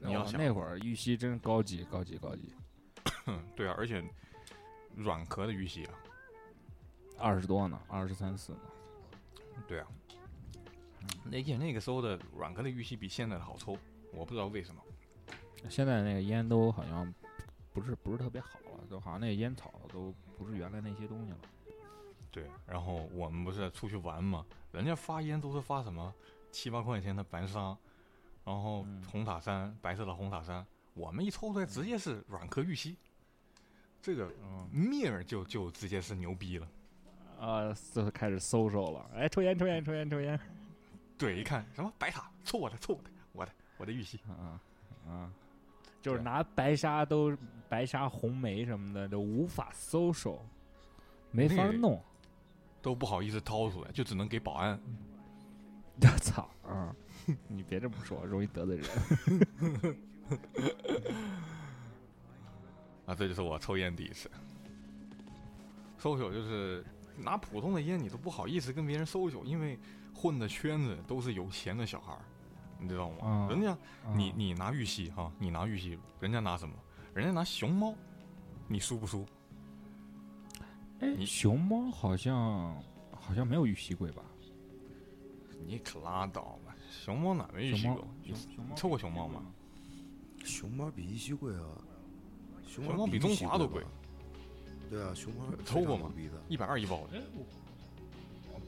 你要想哦那会儿玉溪真高级，高级，高级，对啊，而且软壳的玉溪啊，二十多呢，二十三四呢。对啊。那且那个时候的软壳的玉溪比现在的好抽，我不知道为什么。现在那个烟都好像不是不是特别好了，都好像那个烟草都不是原来那些东西了。对，然后我们不是出去玩嘛，人家发烟都是发什么七八块钱的白沙，然后嗯红塔山、白色的红塔山，我们一抽出来直接是软壳玉溪，这个嗯面儿就就直接是牛逼了。啊，就开始搜搜了。哎，抽烟，抽烟，抽烟，抽烟。对，一看什么白塔，抽我的，抽我的，我的我的玉溪，啊啊，就是拿白沙都白沙红梅什么的都无法搜手，没法那个弄。都不好意思掏出来，就只能给保安。我操啊！你别这么说，容易得罪人。啊，这就是我抽烟第一次。搜手就是拿普通的烟，你都不好意思跟别人搜手，因为混的圈子都是有钱的小孩儿，你知道吗？嗯人家你啊你拿玉溪哈，你拿玉溪，人家拿什么？人家拿熊猫，你输不输？哎，你熊猫好像好像没有玉溪贵吧？你可拉倒吧！熊猫哪没玉溪熊猫贵？熊熊猫抽过熊猫吗？熊猫比玉溪贵啊，熊熊猫比中华都贵。对啊，熊猫抽过吗一百二一包的，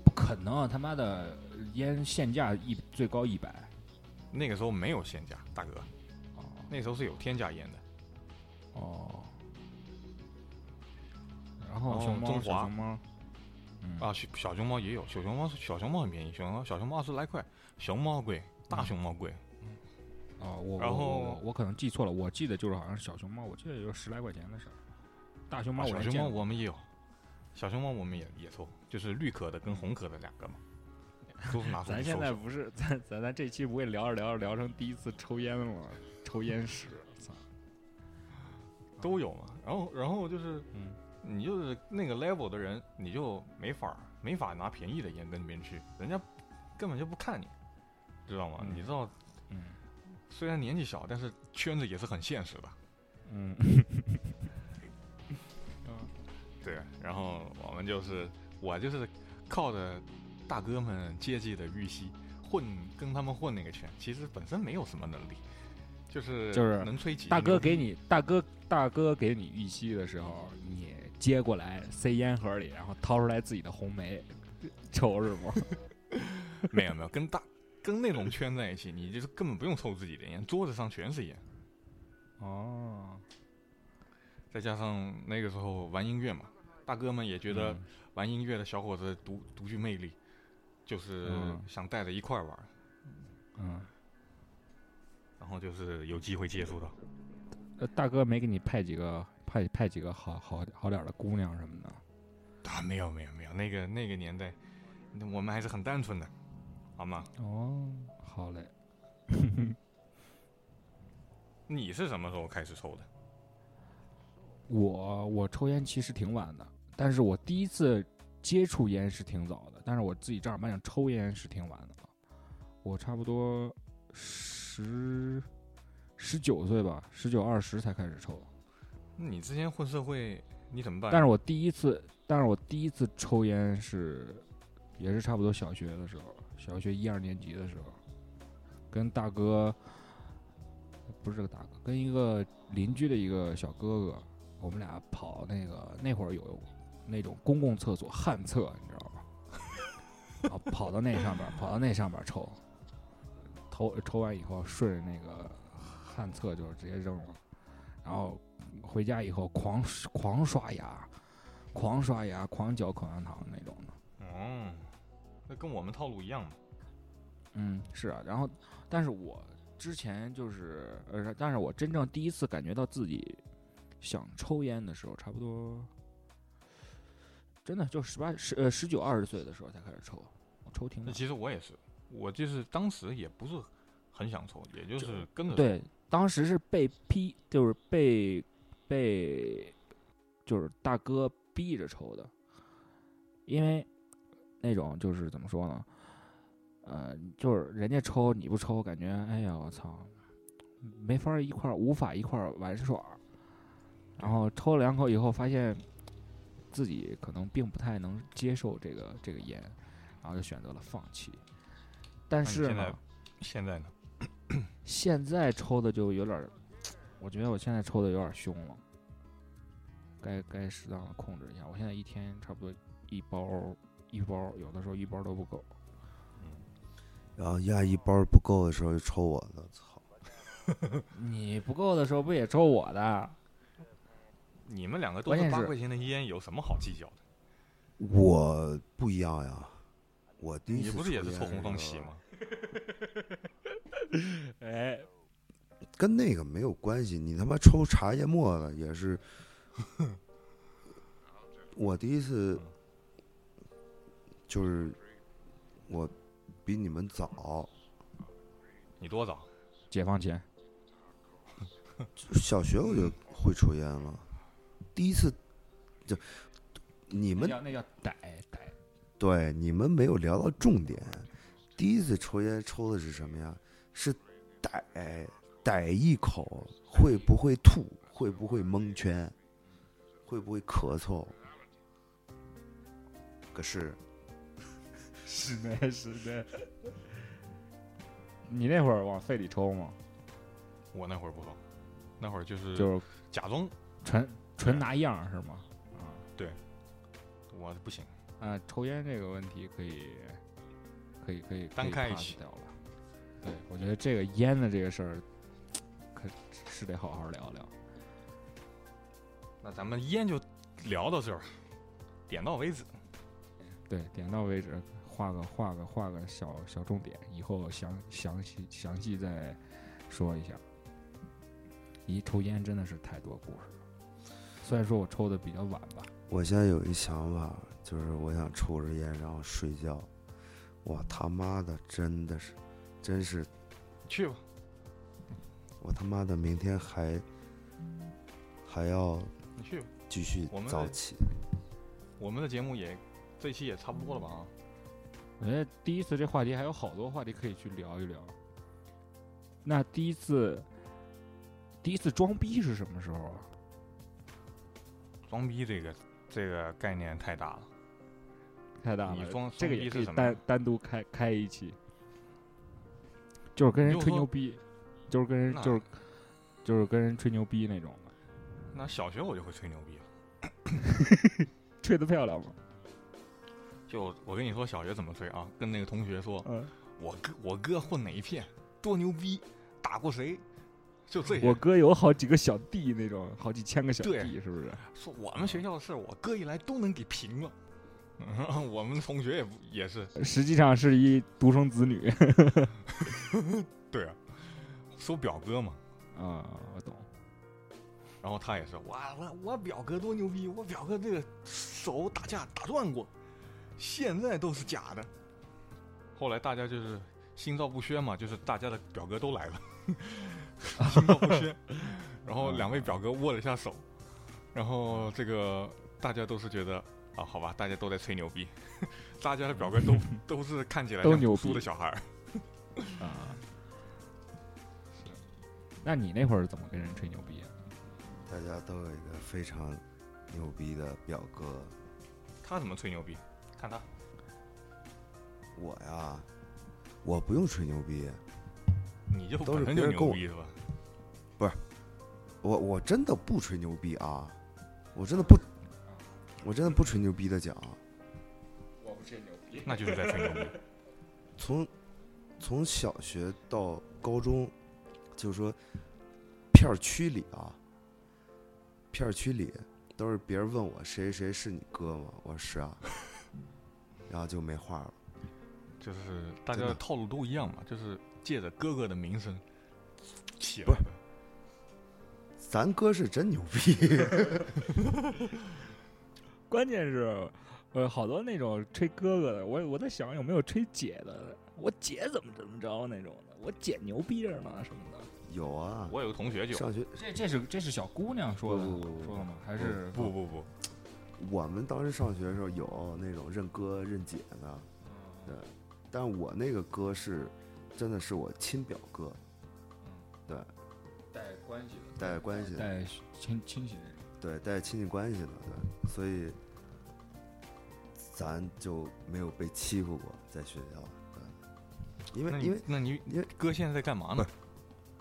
不可能，他妈的烟限价一最高一百。那个时候没有限价，大哥，哦那时候是有天价烟的。哦。然后熊猫，中华小熊猫，嗯啊，小小熊猫也有，小熊猫小熊猫很便宜，小熊猫小熊猫二十来块，熊猫贵，大熊猫贵。哦，我然我我后我我可能记错了，我记得就是好像是小熊猫，我记得也就十来块钱的事儿。大熊猫啊小熊猫我们也有，小熊猫我们也也抽，就是绿壳的跟红壳的两个嘛，都是拿出咱现在。不是咱咱咱这期不会聊着聊着聊成第一次抽烟了吗？抽烟史，操，都有嘛。然后然后就是嗯，你就是那个 level 的人，你就没法没法拿便宜的烟跟别人去，人家根本就不看你，知道吗？嗯你知道，嗯虽然年纪小，但是圈子也是很现实的。嗯，对，然后我们就是我就是靠着大哥们接济的玉溪混，跟他们混那个圈，其实本身没有什么能力，就是就是能吹几大哥给你大哥大哥给你玉溪的时候，你接过来塞烟盒里，然后掏出来自己的红梅抽是不？没有没有跟大跟那种圈在一起，你就是根本不用抽自己的烟，桌子上全是烟。哦，再加上那个时候玩音乐嘛，大哥们也觉得嗯玩音乐的小伙子独独具魅力，就是嗯想带着一块玩，嗯，然后就是有机会接触到。呃，大哥没给你派几个派派几个好好好点的姑娘什么的？啊，没有没有没有，那个那个年代，那我们还是很单纯的，好吗？哦，好嘞。你是什么时候开始抽的？我我抽烟其实挺晚的，但是我第一次接触烟是挺早的，但是我自己正儿八经抽烟是挺晚的了。我差不多十十九岁吧，十九二十才开始抽。你之前混社会，你怎么办？但是我第一次，但是我第一次抽烟是，也是差不多小学的时候，小学一二年级的时候，跟大哥，不是个大哥，跟一个邻居的一个小哥哥，我们俩跑那个那会儿有那种公共厕所旱厕，你知道吗？然后跑到那上边，跑到那上边抽，抽抽完以后顺着那个旱厕就直接扔了，然后回家以后狂狂刷牙，狂刷牙，狂嚼口香糖那种的。哦，那跟我们套路一样嘛。嗯，是啊。然后，但是我之前就是，呃，但是我真正第一次感觉到自己想抽烟的时候，差不多，真的就十八、十呃十九、二十岁的时候才开始抽。我抽挺晚。那其实我也是，我就是当时也不是很想抽，也就是跟着。对，当时是被批，就是被被就是大哥逼着抽的，因为那种就是怎么说呢，呃，就是人家抽你不抽，感觉哎呀我操，没法一块儿无法一块儿玩耍，然后抽了两口以后，发现自己可能并不太能接受这个这个烟，然后就选择了放弃。但是呢现在，现在呢？现在抽的就有点儿，我觉得我现在抽的有点凶了，该该适当的控制一下。我现在一天差不多一包一包，有的时候一包都不够。然后压一包不够的时候就抽我的，操！你不够的时候不也抽我的？你们两个都是是八块钱的烟，有什么好计较的？我不一样呀，我第一次你不是也是抽红方喜吗？哎，跟那个没有关系。你他妈抽茶叶沫子也是，我第一次就是我比你们早，你多早？解放前，小学我就会抽烟了。第一次就你们那叫那叫逮逮。对你们没有聊到重点。第一次抽烟抽的是什么呀？是逮逮一口，会不会吐？会不会蒙圈？会不会咳嗽？可是是的，是的。你那会儿往肺里抽吗？我那会儿不抽，那会儿就是就是假装纯纯拿样是吗？啊对我不行。啊，抽烟这个问题可以，可以可以单开一期掉了。对，我觉得这个烟的这个事儿，可是得好好聊聊。那咱们烟就聊到这儿，点到为止。对，点到为止，画个画个画个小小重点，以后详详细详细再说一下。一抽烟真的是太多故事了，虽然说我抽的比较晚吧，我现在有一想法，就是我想抽着烟然后睡觉。我他妈的真的是，真是去吧，我他妈的明天还还要你去。继续早起。我们的节目也这期也差不多了吧？啊，我觉得第一次这话题还有好多话题可以去聊一聊。那第一次，第一次装逼是什么时候啊？装逼这个这个概念太大了。太大了，你装这个也是单单独开开一期，就是跟人吹牛逼，就是跟人就是就是跟人吹牛逼那种的，那小学我就会吹牛逼了。吹得漂亮吗？就我跟你说，小学怎么吹啊？跟那个同学说，嗯，我哥我哥混哪一片，多牛逼，打过谁，就这些。我哥有好几个小弟那种，好几千个小弟，是不是？说我们学校的事，我哥一来都能给平了。嗯 我们同学也不也是，实际上是一独生子女 对啊，说表哥嘛。嗯，我懂。然后他也是，我，我我表哥多牛逼，我表哥这个手打架打断过，现在都是假的。后来大家就是心照不宣嘛，就是大家的表哥都来了，心照不宣。然后两位表哥握了一下手，然后这个大家都是觉得啊，好吧，大家都在吹牛逼，大家的表哥都都是看起来都牛逼的小孩儿。啊，是。那你那会儿怎么跟人吹牛逼啊？大家都有一个非常牛逼的表哥，他怎么吹牛逼？看他，我呀，我不用吹牛逼，你就都是别人跟我牛逼是吧？我我真的不吹牛逼啊，我真的不，我真的不吹牛逼的讲，我不吹牛逼。那就是在吹牛逼。从从小学到高中，就是说片区里啊，片区里都是别人问我谁谁是你哥吗？我说是啊，然后就没话了。就是大家的的套路都一样嘛，就是借着哥哥的名声起不是来的。咱哥是真牛逼 关键是，呃，好多那种吹哥哥的，我我在想有没有吹姐的，我姐怎么怎么着那种的，我姐牛逼着呢什么的。有啊，我有个同学就上学这这是这是小姑娘说的不不不不说的吗？还是不不不，我们当时上学的时候有那种认哥认姐的，对，但我那个哥是真的是我亲表哥，对。带关系的，带关系的，带亲亲戚那种。对，带亲戚关系的，对，所以咱就没有被欺负过，在学校，对，因为因为那你因为哥现在在干嘛呢？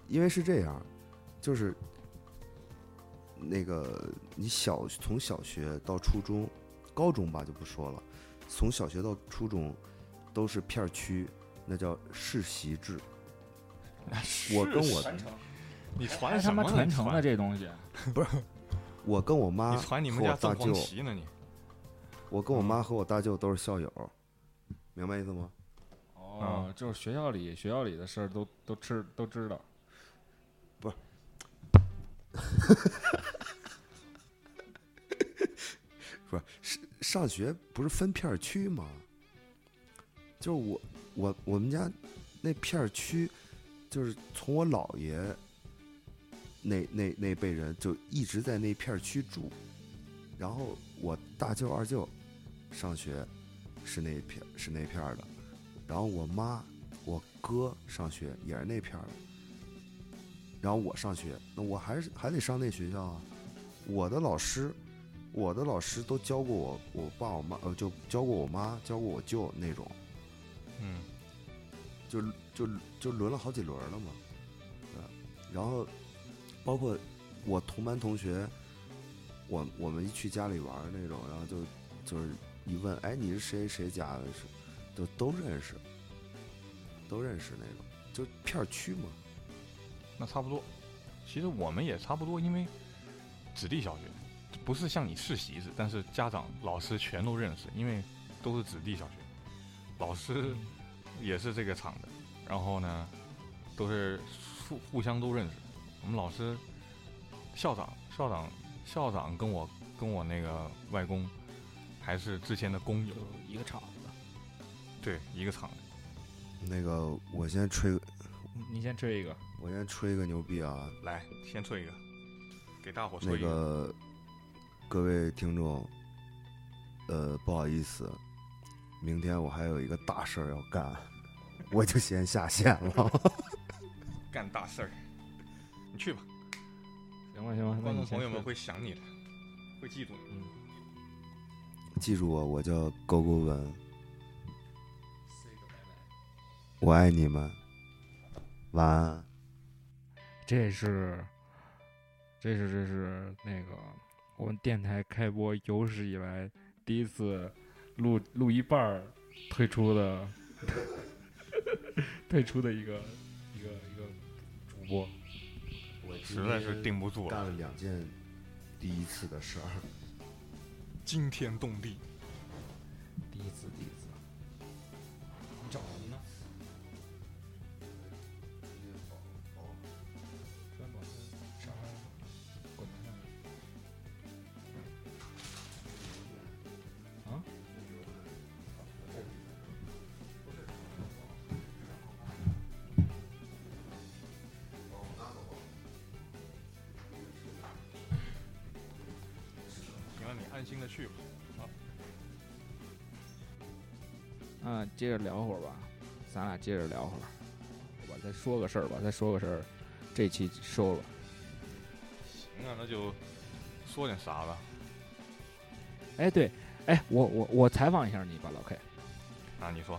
因为是这样，就是那个你小从小学到初中、高中吧就不说了，从小学到初中都是片区，那叫世袭制。我跟我，你还他妈传什么？传承的的，这东西，不是我跟我妈传你们和我大家正黄舅，呢？你我跟我妈和我大舅都是校友，明白意思吗？哦，就是学校里学校里的事儿都都知都知道。不是上学不是分片区吗？就是我我我们家那片区，就是从我姥爷那那那辈人就一直在那片区住，然后我大舅二舅上学是那片是那片的，然后我妈我哥上学也是那片的，然后我上学，那我还是还得上那学校啊，我的老师。我的老师都教过我，我爸我妈呃，就教过我妈，教过我舅那种，嗯，就就就轮了好几轮了嘛，对，然后包括我同班同学，我我们一去家里玩那种，然后就就是一问，哎，你是谁谁家的？是，就都认识，都认识那种，就片区嘛，那差不多。其实我们也差不多，因为子弟小学不是像你世袭制，但是家长、老师全都认识，因为都是子弟小学，老师也是这个厂的，然后呢，都是互互相都认识。我们老师、校长、校长、校长跟我跟我那个外公还是之前的工友，一个厂子。对，一个厂的。那个我先吹，嗯你先吹一个，我先吹一个牛逼啊，来，先吹一个，给大伙吹一个。个各位听众，呃，不好意思，明天我还有一个大事儿要干，我就先下线了。干大事儿，你去吧。行吧行吧，观众朋友们会想你的，会记住你。记住我，我叫勾勾文，我爱你们，晚安。这是，这是这是那个我们电台开播有史以来第一次录录一半儿退出的 退出的一个一个一个主播，我实在是定不住了，干了两件第一次的事儿。惊天动地。接着聊会儿吧，咱俩接着聊会儿。好吧，再说个事儿吧，再说个事儿，这期收了。行啊，那就说点啥吧。哎，对，哎，我我我采访一下你吧，老 K，啊，你说，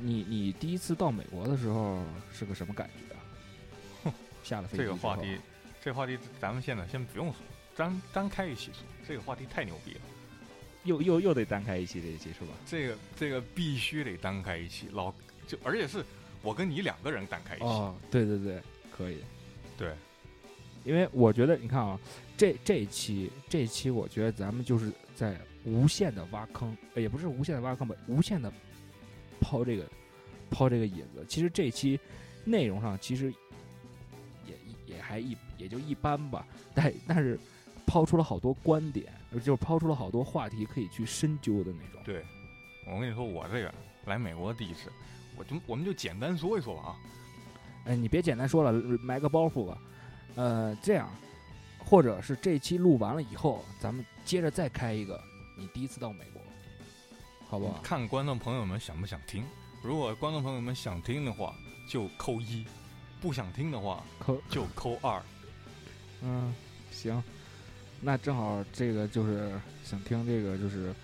你你第一次到美国的时候是个什么感觉啊？下了飞机这个话题，这个话题咱们现在先不用说，单单开一期说。这个话题太牛逼了，又又又得单开一期这一期是吧？这个这个必须得单开一期，老就而且是我跟你两个人单开一期。哦，对对对，可以。对，因为我觉得你看啊，这这一期这一期，我觉得咱们就是在无限的挖坑，呃也不是无限的挖坑吧，无限的抛这个抛这个引子。其实这一期内容上其实也也还一也就一般吧，但但是抛出了好多观点，就是抛出了好多话题可以去深究的那种。对，我跟你说，我这个来美国第一次，我就我们就简单说一说吧啊。哎，你别简单说了，埋个包袱吧。呃，这样，或者是这期录完了以后，咱们接着再开一个，你第一次到美国，好不好？看观众朋友们想不想听。如果观众朋友们想听的话，就扣一；不想听的话，扣就扣二。嗯，行，那正好这个就是想听这个，就是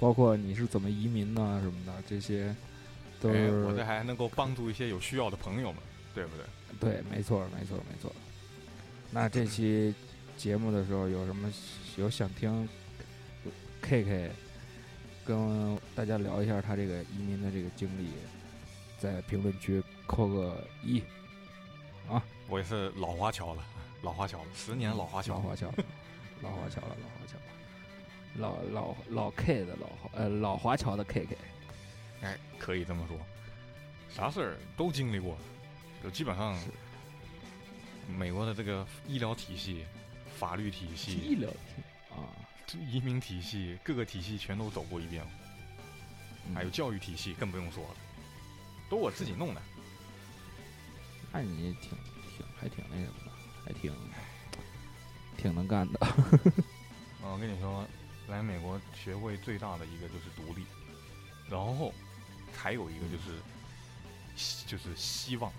包括你是怎么移民呢什么的，这些都哎，是、我这还能够帮助一些有需要的朋友们，对不对？对，没错，没错，没错。那这期节目的时候有什么有想听 K K 跟大家聊一下他这个移民的这个经历，在评论区扣个一啊，我也是老华侨了，老华侨了，十年老华侨。老华侨了，老华侨了，老华侨，老老老 K 的老华呃老华侨的 K K，哎，可以这么说，啥事儿都经历过，就基本上美国的这个医疗体系、法律体系医、疗体啊，移民体系各个体系全都走过一遍，嗯。还有教育体系更不用说了，都我自己弄的。那你挺挺还挺那什么的，还挺挺能干的。嗯 我跟你说，来美国学会最大的一个就是独立，然后还有一个就是希就是希望，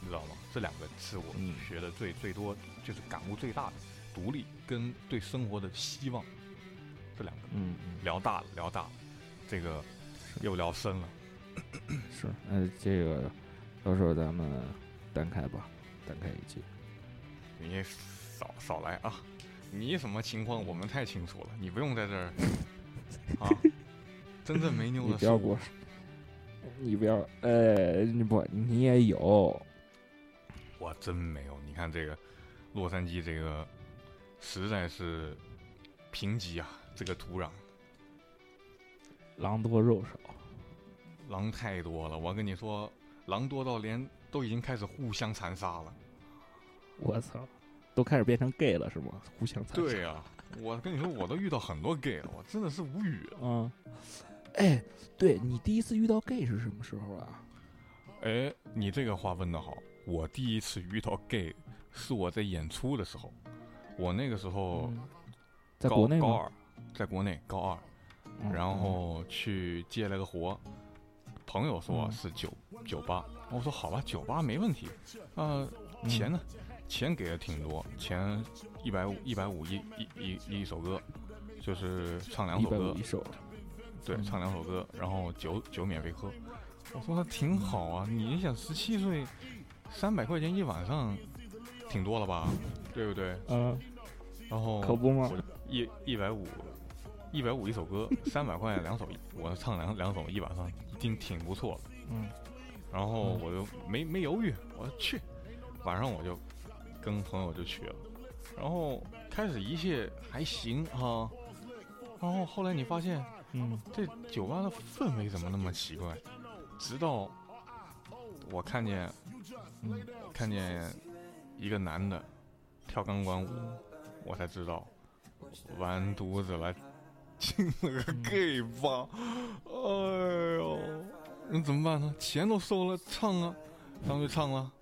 你知道吗？这两个是我嗯学的最最多，就是感悟最大的，独立跟对生活的希望，这两个嗯嗯。聊大了，聊大了，这个又聊深了。是，呃，这个到时候咱们单开吧，单开一期。你少少来啊！你什么情况我们太清楚了，你不用在这儿啊。真正没妞的你不要给我我，，你不要，呃，你不，你也有，我真没有。你看这个洛杉矶这个实在是贫瘠啊，这个土壤狼多肉少。狼太多了。我跟你说，狼多到连都已经开始互相残杀了。我操，都开始变成 gay 了是吗？互相残杀。对呀、我跟你说，我都遇到很多 gay 了，我真的是无语了。嗯。哎，对你第一次遇到 gay 是什么时候啊？哎，你这个话问的好。我第一次遇到 gay 是我在演出的时候，我那个时候嗯在国内？高二，在国内高二，嗯然后去接了个活，朋友说嗯是酒酒吧，我说好吧，酒吧没问题，呃，嗯钱呢？钱给的挺多，钱一百五一百五一一一一首歌，就是唱两首歌一首。对，嗯唱两首歌，然后酒酒免费喝。我说他挺好啊，你想十七岁，三百块钱一晚上，挺多了吧？对不对？嗯，然后可不吗一一百五，一百五一首歌，三百块两首，我唱两两首一晚上，已经挺不错了。嗯然后嗯我就没没犹豫，我说去，晚上我就跟朋友就去了，然后开始一切还行哈，然后后来你发现嗯。这酒吧的氛围怎么那么奇怪，直到我看见嗯看见一个男的跳钢管舞，我才知道完犊子了，进了个嗯 gay 吧，哎呦，那怎么办呢？钱都收了，唱啊，上去唱了，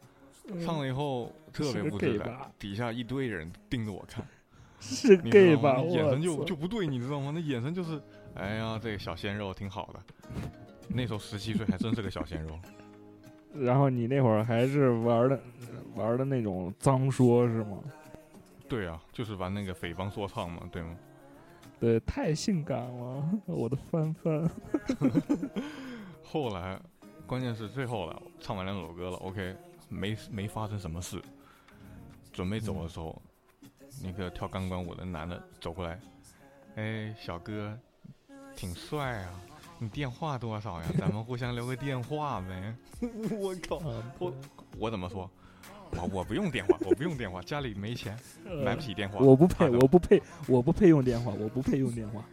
唱了以后特别不自在，底下一堆人盯着我看，是 gay？吧？眼神就就不对，你知道吗？那眼神就是，哎呀，这个小鲜肉挺好的。那时候十七岁，还真是个小鲜肉。然后你那会儿还是玩的玩的那种脏说是吗？对啊，就是玩那个匪帮说唱嘛，对吗？对，太性感了，我的帆帆。后来，关键是最后了，唱完两首歌了，OK，没没发生什么事。准备走的时候，那个跳钢管舞的男的走过来，哎，小哥，挺帅啊，你电话多少呀？咱们互相留个电话呗。我靠，我我怎么说？我我不用电话，我不用电话，家里没钱，买不起电话。呃我不配，我不配，我不配用电话，我不配用电话。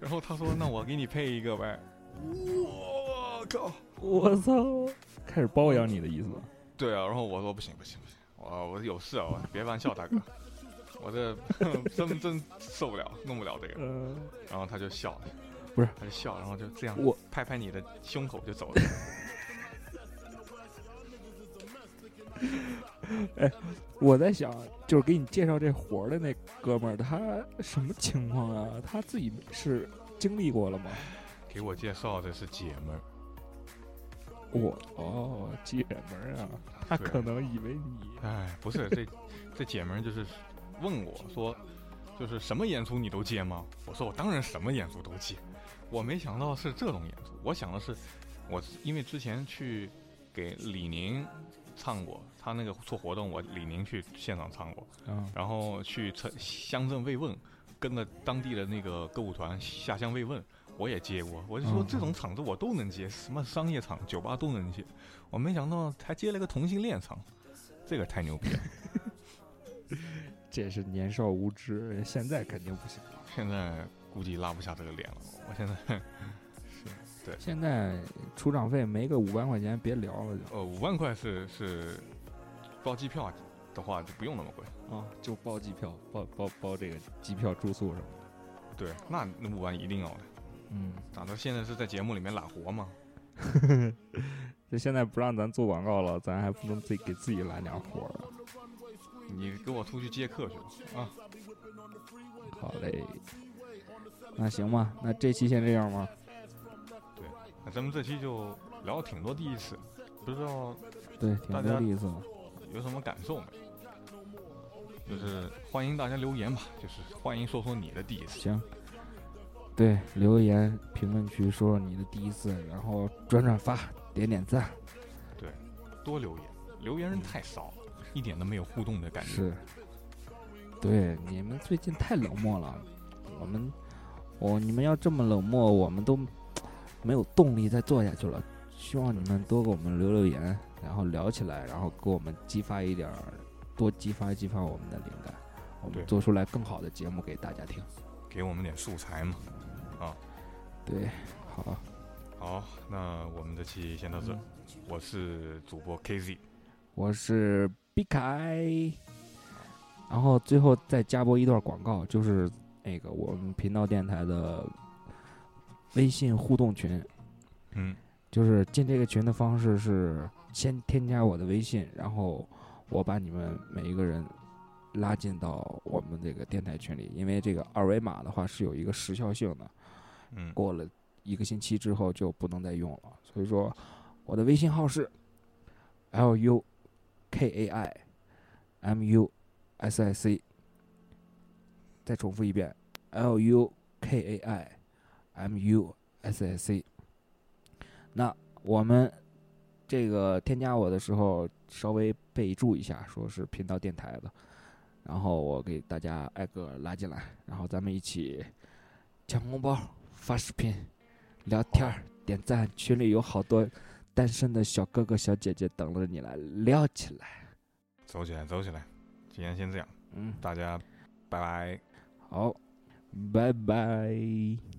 然后他说：“那我给你配一个呗。”我靠！我操，开始包养你的意思？对啊，然后我说不行不行不行，我我有事啊，别玩笑，大哥，我这真真受不了，弄不了这个。嗯，然后他就笑了，不是他就笑，然后就这样我拍拍你的胸口就走了。哎我在想，就是给你介绍这活儿的那哥们儿，他什么情况啊？他自己是经历过了吗？给我介绍的是姐们儿，我哦，姐们儿啊，他可能以为你。哎，不是这这姐们儿就是问我说，就是什么演出你都接吗？我说我当然什么演出都接，我没想到是这种演出，我想的是，我因为之前去给李宁唱过，他那个做活动我李宁去现场唱过，嗯，然后去城乡镇慰问，跟着当地的那个歌舞团下乡慰问，我也接过。我就说嗯这种场子我都能接，什么商业场、酒吧都能接。我没想到还接了个同性恋场，这个太牛逼了。这也是年少无知，现在肯定不行了。现在估计拉不下这个脸了。我现在 是对现在出场费没个五万块钱，别聊了就呃五万块是是包机票的话就不用那么贵。啊，就包机票，包包包这个机票、住宿什么的。对，那那五万一定要的。嗯，咋的？现在是在节目里面揽活吗？这现在不让咱做广告了，咱还不能自己给自己揽点活儿啊。你给我出去接客去吧啊！好嘞，那行吧，那这期先这样吧。对？那咱们这期就聊了挺多第一次，不知道对，挺多意思的。有什么感受没？就是欢迎大家留言吧，就是欢迎说说你的第一次。行，对，留言评论区说说你的第一次，然后转转发，点点赞。对多留言，留言人太少了，一点都没有互动的感觉。是，对，你们最近太冷漠了，我们，我你们要这么冷漠，我们都没有动力再做下去了。希望你们多给我们留留言，然后聊起来，然后给我们激发一点，多激发激发我们的灵感，我们做出来更好的节目给大家听。给我们点素材嘛。啊。对，好，好，那我们这期先到这。我是主播 KZ，我是毕凯，然后最后再加播一段广告，就是那个我们频道电台的微信互动群，嗯，就是进这个群的方式是先添加我的微信，然后我把你们每一个人拉进到我们这个电台群里，因为这个二维码的话是有一个时效性的，嗯，过了一个星期之后就不能再用了。所以说，我的微信号是 L U K A I M U S I C。再重复一遍，L U K A I M U S I C。那我们这个添加我的时候，稍微备注一下，说是频道电台的，然后我给大家挨个拉进来，然后咱们一起抢红包、发视频、聊天、点赞。群里有好多单身的小哥哥、小姐姐等着你来聊起来。走起来，走起来，今天先这样，嗯，大家拜拜。好，拜拜。